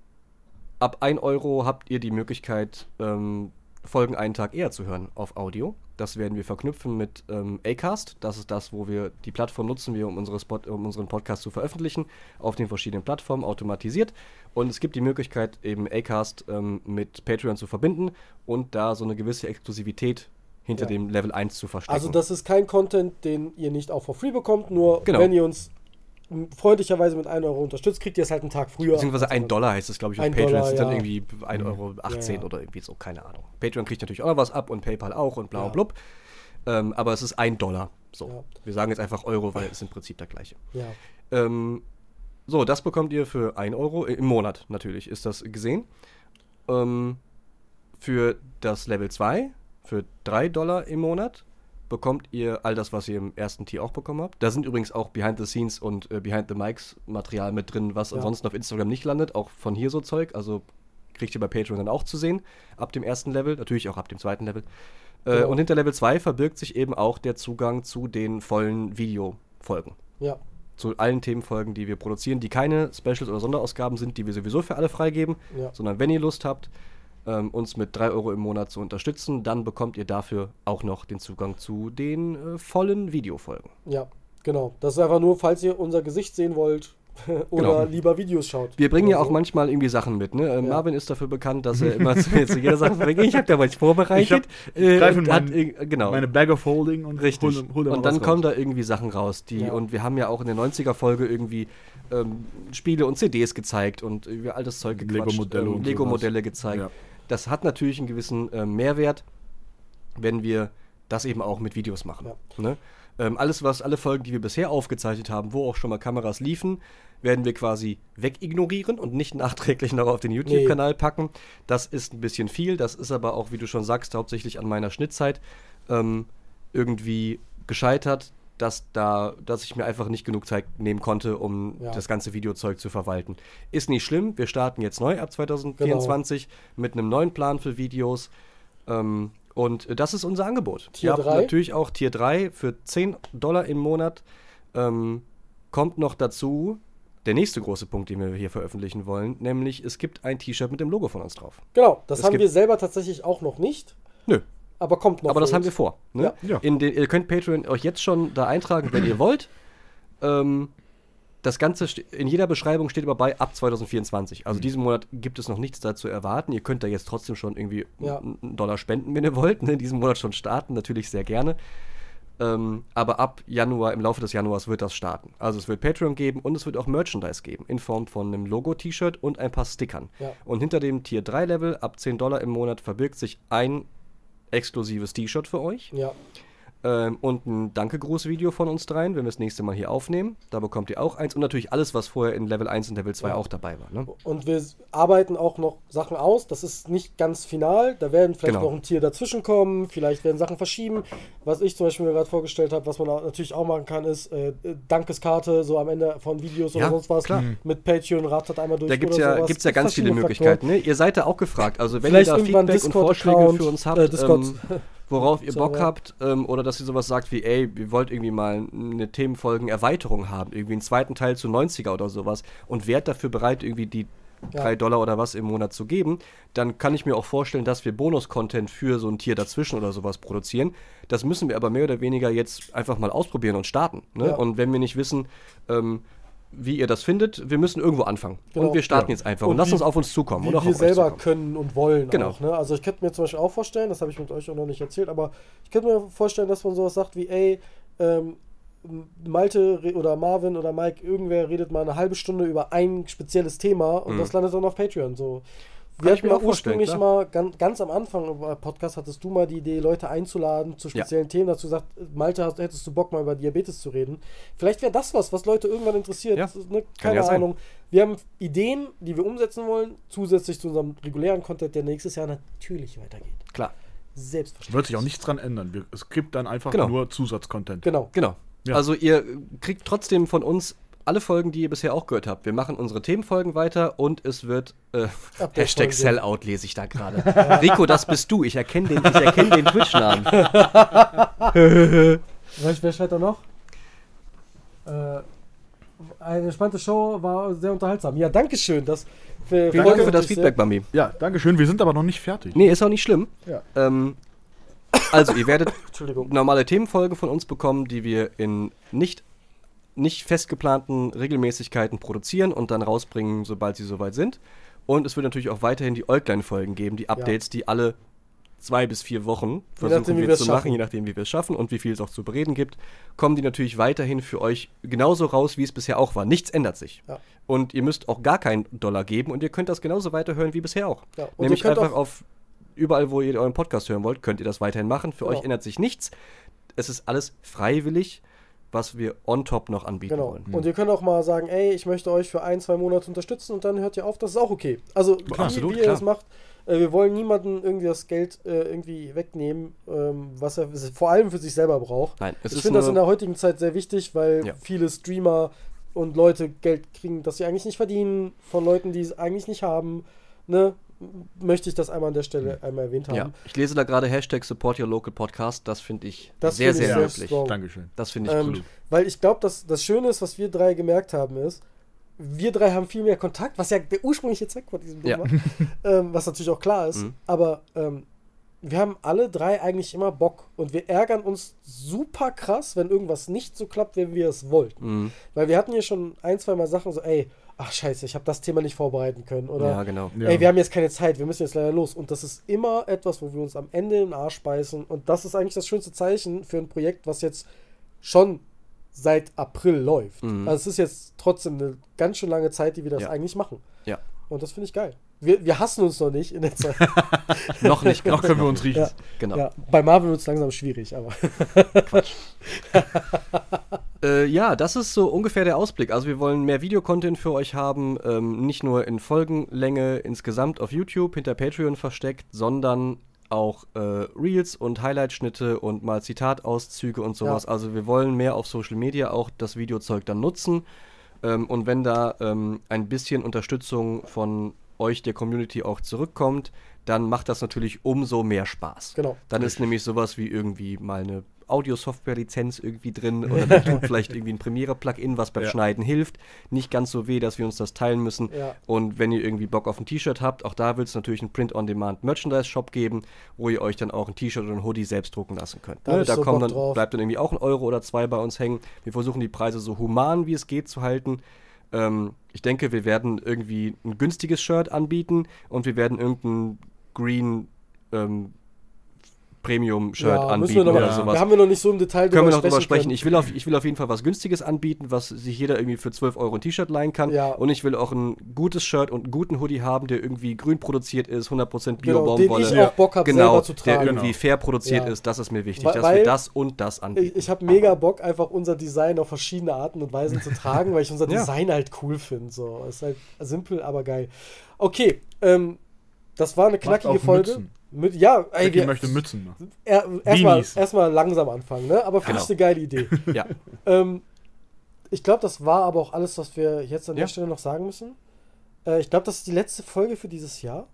ab 1 Euro habt ihr die Möglichkeit, ähm, Folgen einen Tag eher zu hören auf Audio. Das werden wir verknüpfen mit ähm, Acast. Das ist das, wo wir die Plattform nutzen, wir, um, unsere Spot, um unseren Podcast zu veröffentlichen, auf den verschiedenen Plattformen automatisiert. Und es gibt die Möglichkeit, eben Acast ähm, mit Patreon zu verbinden und da so eine gewisse Exklusivität hinter Ja. dem Level 1 zu verstecken. Also das ist kein Content, den ihr nicht auch for free bekommt, nur Genau. wenn ihr uns freundlicherweise mit 1 Euro unterstützt, kriegt ihr es halt einen Tag früher. Beziehungsweise ein Dollar heißt es, glaube ich, auf Patreon. Dollar, das ist dann ja. irgendwie 1,18 Euro Ja, ja. oder irgendwie so, keine Ahnung. Patreon kriegt natürlich auch noch was ab und PayPal auch und bla Ja. und blub. Ähm, aber es ist ein Dollar. So. Ja. Wir sagen jetzt einfach Euro, weil es ist im Prinzip der gleiche. Ja. Ähm, so, das bekommt ihr für 1 Euro äh, im Monat natürlich, ist das gesehen. ähm, für das Level 2, für 3 Dollar im Monat, bekommt ihr all das, was ihr im ersten Tier auch bekommen habt. Da sind übrigens auch Behind the Scenes und äh, Behind the Mics Material mit drin, was Ja. ansonsten auf Instagram nicht landet, auch von hier so Zeug. Also kriegt ihr bei Patreon dann auch zu sehen, ab dem ersten Level, natürlich auch ab dem zweiten Level. Äh, Genau. Und hinter Level 2 verbirgt sich eben auch der Zugang zu den vollen Videofolgen. Ja, Zu allen Themenfolgen, die wir produzieren, die keine Specials oder Sonderausgaben sind, die wir sowieso für alle freigeben, ja. sondern wenn ihr Lust habt, ähm, uns mit 3 Euro im Monat zu unterstützen, dann bekommt ihr dafür auch noch den Zugang zu den äh, vollen Videofolgen. Ja, genau. Das ist einfach nur, falls ihr unser Gesicht sehen wollt oder Genau. lieber Videos schaut. Wir bringen ja Oder auch so. manchmal irgendwie Sachen mit. Ne? Ähm, Ja. Marvin ist dafür bekannt, dass er immer zu, zu jeder Sache bringt. Ich habe da was vorbereitet. Ich greife in hat, mein- irg- genau. Meine Bag of Holding und Richtig. hol, hol und dann kommen raus. da irgendwie Sachen raus. Die, Ja. Und wir haben ja auch in der 90er-Folge irgendwie ähm, Spiele und CDs gezeigt und irgendwie altes Zeug gequatscht. Lego-Modelle ähm, und Lego-Modelle gezeigt. Ja. Das hat natürlich einen gewissen ähm, Mehrwert, wenn wir das eben auch mit Videos machen. Ja. Ne? Ähm, alles, was, alle Folgen, die wir bisher aufgezeichnet haben, wo auch schon mal Kameras liefen, werden wir quasi wegignorieren und nicht nachträglich noch auf den YouTube-Kanal packen. Das ist ein bisschen viel. Das ist aber auch, wie du schon sagst, hauptsächlich an meiner Schnittzeit ähm, irgendwie gescheitert, dass da, dass ich mir einfach nicht genug Zeit nehmen konnte, um Ja. das ganze Videozeug zu verwalten. Ist nicht schlimm. Wir starten jetzt neu ab 2024 mit einem neuen Plan für Videos. Ähm, und das ist unser Angebot. Tier 3? natürlich auch Tier 3 für 10 Dollar im Monat. Ähm, kommt noch dazu der nächste große Punkt, den wir hier veröffentlichen wollen, nämlich es gibt ein T-Shirt mit dem Logo von uns drauf. Genau, das Es haben wir selber tatsächlich auch noch nicht, Nö, aber kommt noch. aber das für haben wir uns. vor. Ne? Ja. Ja. In den, ihr könnt Patreon euch jetzt schon da eintragen, wenn ihr wollt. Ähm, das Ganze in jeder Beschreibung steht aber bei ab 2024. Also diesen Monat gibt es noch nichts da zu erwarten. Ihr könnt da jetzt trotzdem schon irgendwie Ja. einen Dollar spenden, wenn ihr wollt. Ne? Diesen Monat schon starten, natürlich sehr gerne. Ähm, aber ab Januar, im Laufe des Januars wird das starten. Also es wird Patreon geben und es wird auch Merchandise geben in Form von einem Logo-T-Shirt und ein paar Stickern. Ja. Und hinter dem Tier 3 Level ab 10 Dollar im Monat verbirgt sich ein exklusives T-Shirt für euch. Ja, ähm, und ein Danke-Gruß-Video von uns dreien, wenn wir das nächste Mal hier aufnehmen. Da bekommt ihr auch eins und natürlich alles, was vorher in Level 1 und Level 2 Ja. auch dabei war. Ne? und wir arbeiten auch noch Sachen aus. Das ist nicht ganz final. Da werden vielleicht Genau. noch ein Tier dazwischen kommen. Vielleicht werden Sachen verschieben. Was ich zum Beispiel mir gerade vorgestellt habe, was man auch natürlich auch machen kann, ist äh, Dankeskarte, so am Ende von Videos Ja, oder sonst was. klar. Mit Patreon rattert einmal durch. Da gibt es ja, sowas. gibt's ja ganz viele Möglichkeiten. Ne? Ihr seid da auch gefragt. Also wenn Vielleicht ihr da Feedback und Vorschläge für uns habt, äh, Discord. ähm, worauf ihr Bock Server. habt, ähm, oder dass ihr sowas sagt wie, ey, ihr wollt irgendwie mal eine Themenfolgen-Erweiterung haben, irgendwie einen zweiten Teil zu 90er oder sowas und wärt dafür bereit, irgendwie die Ja. 3 Dollar oder was im Monat zu geben, dann kann ich mir auch vorstellen, dass wir Bonus-Content für so ein Tier dazwischen oder sowas produzieren. Das müssen wir aber mehr oder weniger jetzt einfach mal ausprobieren und starten. Ne? Ja. Und wenn wir nicht wissen, ähm, wie ihr das findet, wir müssen irgendwo anfangen. Genau. Und wir starten Ja. jetzt einfach Und und, lasst uns auf uns zukommen. und auch wir selber zukommen. können und wollen Genau. auch. Ne? Also ich könnte mir zum Beispiel auch vorstellen, das habe ich mit euch auch noch nicht erzählt, aber ich könnte mir vorstellen, dass man sowas sagt wie, ey, ähm, Malte oder Marvin oder Mike, irgendwer redet mal eine halbe Stunde über ein spezielles Thema und das landet dann auf Patreon. So. Wir hatten auch mal vorstellen, ursprünglich mal ganz, ganz am Anfang im Podcast hattest du mal die Idee, Leute einzuladen zu Ja. speziellen Themen. Dazu gesagt, Malte, hast, hättest du Bock mal über Diabetes zu reden? Vielleicht wäre das was, was Leute irgendwann interessiert. Ja, ne, keine ja sein. Ahnung. Wir haben Ideen, die wir umsetzen wollen, zusätzlich zu unserem regulären Content, der nächstes Jahr natürlich weitergeht. Klar, Selbstverständlich. Wird sich auch nichts dran ändern. Wir, es gibt dann einfach Genau. nur Zusatzcontent. Genau. genau. Ja. Also ihr kriegt trotzdem von uns alle Folgen, die ihr bisher auch gehört habt. Wir machen unsere Themenfolgen weiter und es wird äh, Hashtag. Sellout lese ich da gerade. Rico, das bist du. Ich erkenne den, ich erkenn den Twitch-Namen. Wer, wer schreibt da noch? Äh, eine spannende Show war sehr unterhaltsam. Ja, danke schön. Das, für, Vielen Dank für das Feedback, Bambi. Ja, Dankeschön. Wir sind aber noch nicht fertig. Nee, ist auch nicht schlimm. Ja. Ähm, also, ihr werdet normale Themenfolgen von uns bekommen, die wir in nicht, nicht fest geplanten Regelmäßigkeiten produzieren und dann rausbringen, sobald sie soweit sind. Und es wird natürlich auch weiterhin die Äuglein-Folgen geben, die Updates, die alle zwei bis vier Wochen versuchen nachdem, wir zu machen, schaffen. je nachdem, wie wir es schaffen und wie viel es auch zu bereden gibt, kommen die natürlich weiterhin für euch genauso raus, wie es bisher auch war. Nichts ändert sich. Ja. Und ihr müsst auch gar keinen Dollar geben und ihr könnt das genauso weiterhören wie bisher auch. Ja, Nämlich einfach auf überall, wo ihr euren Podcast hören wollt, könnt ihr das weiterhin machen. Für Genau. euch ändert sich nichts. Es ist alles freiwillig. Was wir on top noch anbieten Genau. wollen. Und ihr könnt auch mal sagen, ey, ich möchte euch für ein, zwei Monate unterstützen und dann hört ihr auf, das ist auch okay. Also wie, Absolut, wie ihr klar. das macht, äh, wir wollen niemanden irgendwie das Geld äh, irgendwie wegnehmen, ähm, was er vor allem für sich selber braucht. Nein, ich finde das in der heutigen Zeit sehr wichtig, weil Ja. viele Streamer und Leute Geld kriegen, das sie eigentlich nicht verdienen, von Leuten, die es eigentlich nicht haben. Ne? Möchte ich das einmal an der Stelle einmal erwähnt haben. ja, ich lese da gerade Hashtag Support Your Local Podcast. Das finde ich Das sehr, finde ich sehr sehr löblich. strong. Dankeschön. Das finde ich Ähm, gut. Weil ich glaube, dass das Schöne ist, was wir drei gemerkt haben, ist, wir drei haben viel mehr Kontakt, was ja der ursprüngliche Zweck von diesem Ding Ja. war. ähm, was natürlich auch klar ist. Mhm. Aber ähm, wir haben alle drei eigentlich immer Bock und wir ärgern uns super krass, wenn irgendwas nicht so klappt, wie wir es wollten. Mhm. Weil wir hatten hier schon ein, zwei Mal Sachen so, ey, ach scheiße, ich habe das Thema nicht vorbereiten können. Oder Ja, genau. Ja. ey, wir haben jetzt keine Zeit, wir müssen jetzt leider los. Und das ist immer etwas, wo wir uns am Ende in den Arsch beißen. Und das ist eigentlich das schönste Zeichen für ein Projekt, was jetzt schon seit April läuft. Mhm. Also es ist jetzt trotzdem eine ganz schön lange Zeit, die wir das Ja. eigentlich machen. Ja. Und das finde ich geil. Wir, wir hassen uns noch nicht in der Zeit. Noch nicht. Noch können wir uns riechen. Ja. Genau. ja, bei Marvel wird es langsam schwierig, aber. Äh, ja, das ist so ungefähr der Ausblick. Also wir wollen mehr Videocontent für euch haben, ähm, nicht nur in Folgenlänge insgesamt auf YouTube hinter Patreon versteckt, sondern auch äh, Reels und Highlight-Schnitte und mal Zitatauszüge und sowas. Ja. Also wir wollen mehr auf Social Media auch das Videozeug dann nutzen. Ähm, und wenn da ähm, ein bisschen Unterstützung von euch, der Community, auch zurückkommt, dann macht das natürlich umso mehr Spaß. Genau. Dann ist nämlich sowas wie irgendwie mal eine Audio-Software-Lizenz irgendwie drin oder dann tut vielleicht irgendwie ein Premiere-Plugin, was beim Ja. Schneiden hilft. Nicht ganz so weh, dass wir uns das teilen müssen. Ja. Und wenn ihr irgendwie Bock auf ein T-Shirt habt, auch da wird es natürlich einen Print-on-Demand-Merchandise-Shop geben, wo ihr euch dann auch ein T-Shirt oder ein Hoodie selbst drucken lassen könnt. Da Ne? Da so kommt Bock dann, drauf. bleibt dann irgendwie auch ein Euro oder zwei bei uns hängen. Wir versuchen die Preise so human wie es geht zu halten. Ähm, ich denke, wir werden irgendwie ein günstiges Shirt anbieten und wir werden irgendein Green ähm, Premium-Shirt Ja, anbieten noch oder sowas. wir haben wir noch nicht so im Detail Können wir noch drüber sprechen können. Ich will, auf, ich will auf jeden Fall was Günstiges anbieten, was sich jeder irgendwie für 12 Euro ein T-Shirt leihen kann. Ja. Und ich will auch ein gutes Shirt und einen guten Hoodie haben, der irgendwie grün produziert ist, 100% genau, den Bio-Baumwolle. ich auch Bock habe, Genau, selber zu der tragen. irgendwie Genau. fair produziert Ja. ist. Das ist mir wichtig, Weil- dass wir das und das anbieten. Ich, ich habe mega Bock, einfach unser Design auf verschiedene Arten und Weisen zu tragen, weil ich unser Ja. Design halt cool finde. So. Ist halt simpel, aber geil. Okay, ähm, das war eine knackige Folge. Mützen. Mit, ja, ey, Jackie wir, möchte Mützen machen. er, erstmal erstmal langsam anfangen, ne? Aber finde Genau. ich eine geile Idee. ja. ähm, ich glaube, das war aber auch alles, was wir jetzt an Ja. der Stelle noch sagen müssen. Äh, ich glaube, das ist die letzte Folge für dieses Jahr.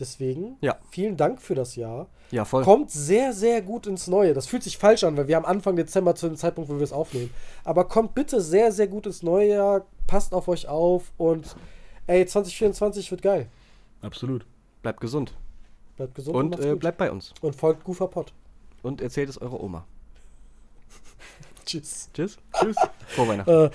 Deswegen, Ja. vielen Dank für das Jahr. ja, voll. Kommt sehr, sehr gut ins Neue. Das fühlt sich falsch an, weil wir haben Anfang Dezember zu dem Zeitpunkt, wo wir es aufnehmen. Aber kommt bitte sehr, sehr gut ins neue Jahr. Passt auf euch auf und ey, 2024 wird geil. Absolut. Bleibt gesund. Bleibt gesund Und macht's äh, bleibt bei uns. und folgt Goofer Pod. Und erzählt es eurer Oma. Tschüss. Tschüss. Tschüss. Frohe Weihnachten. Äh,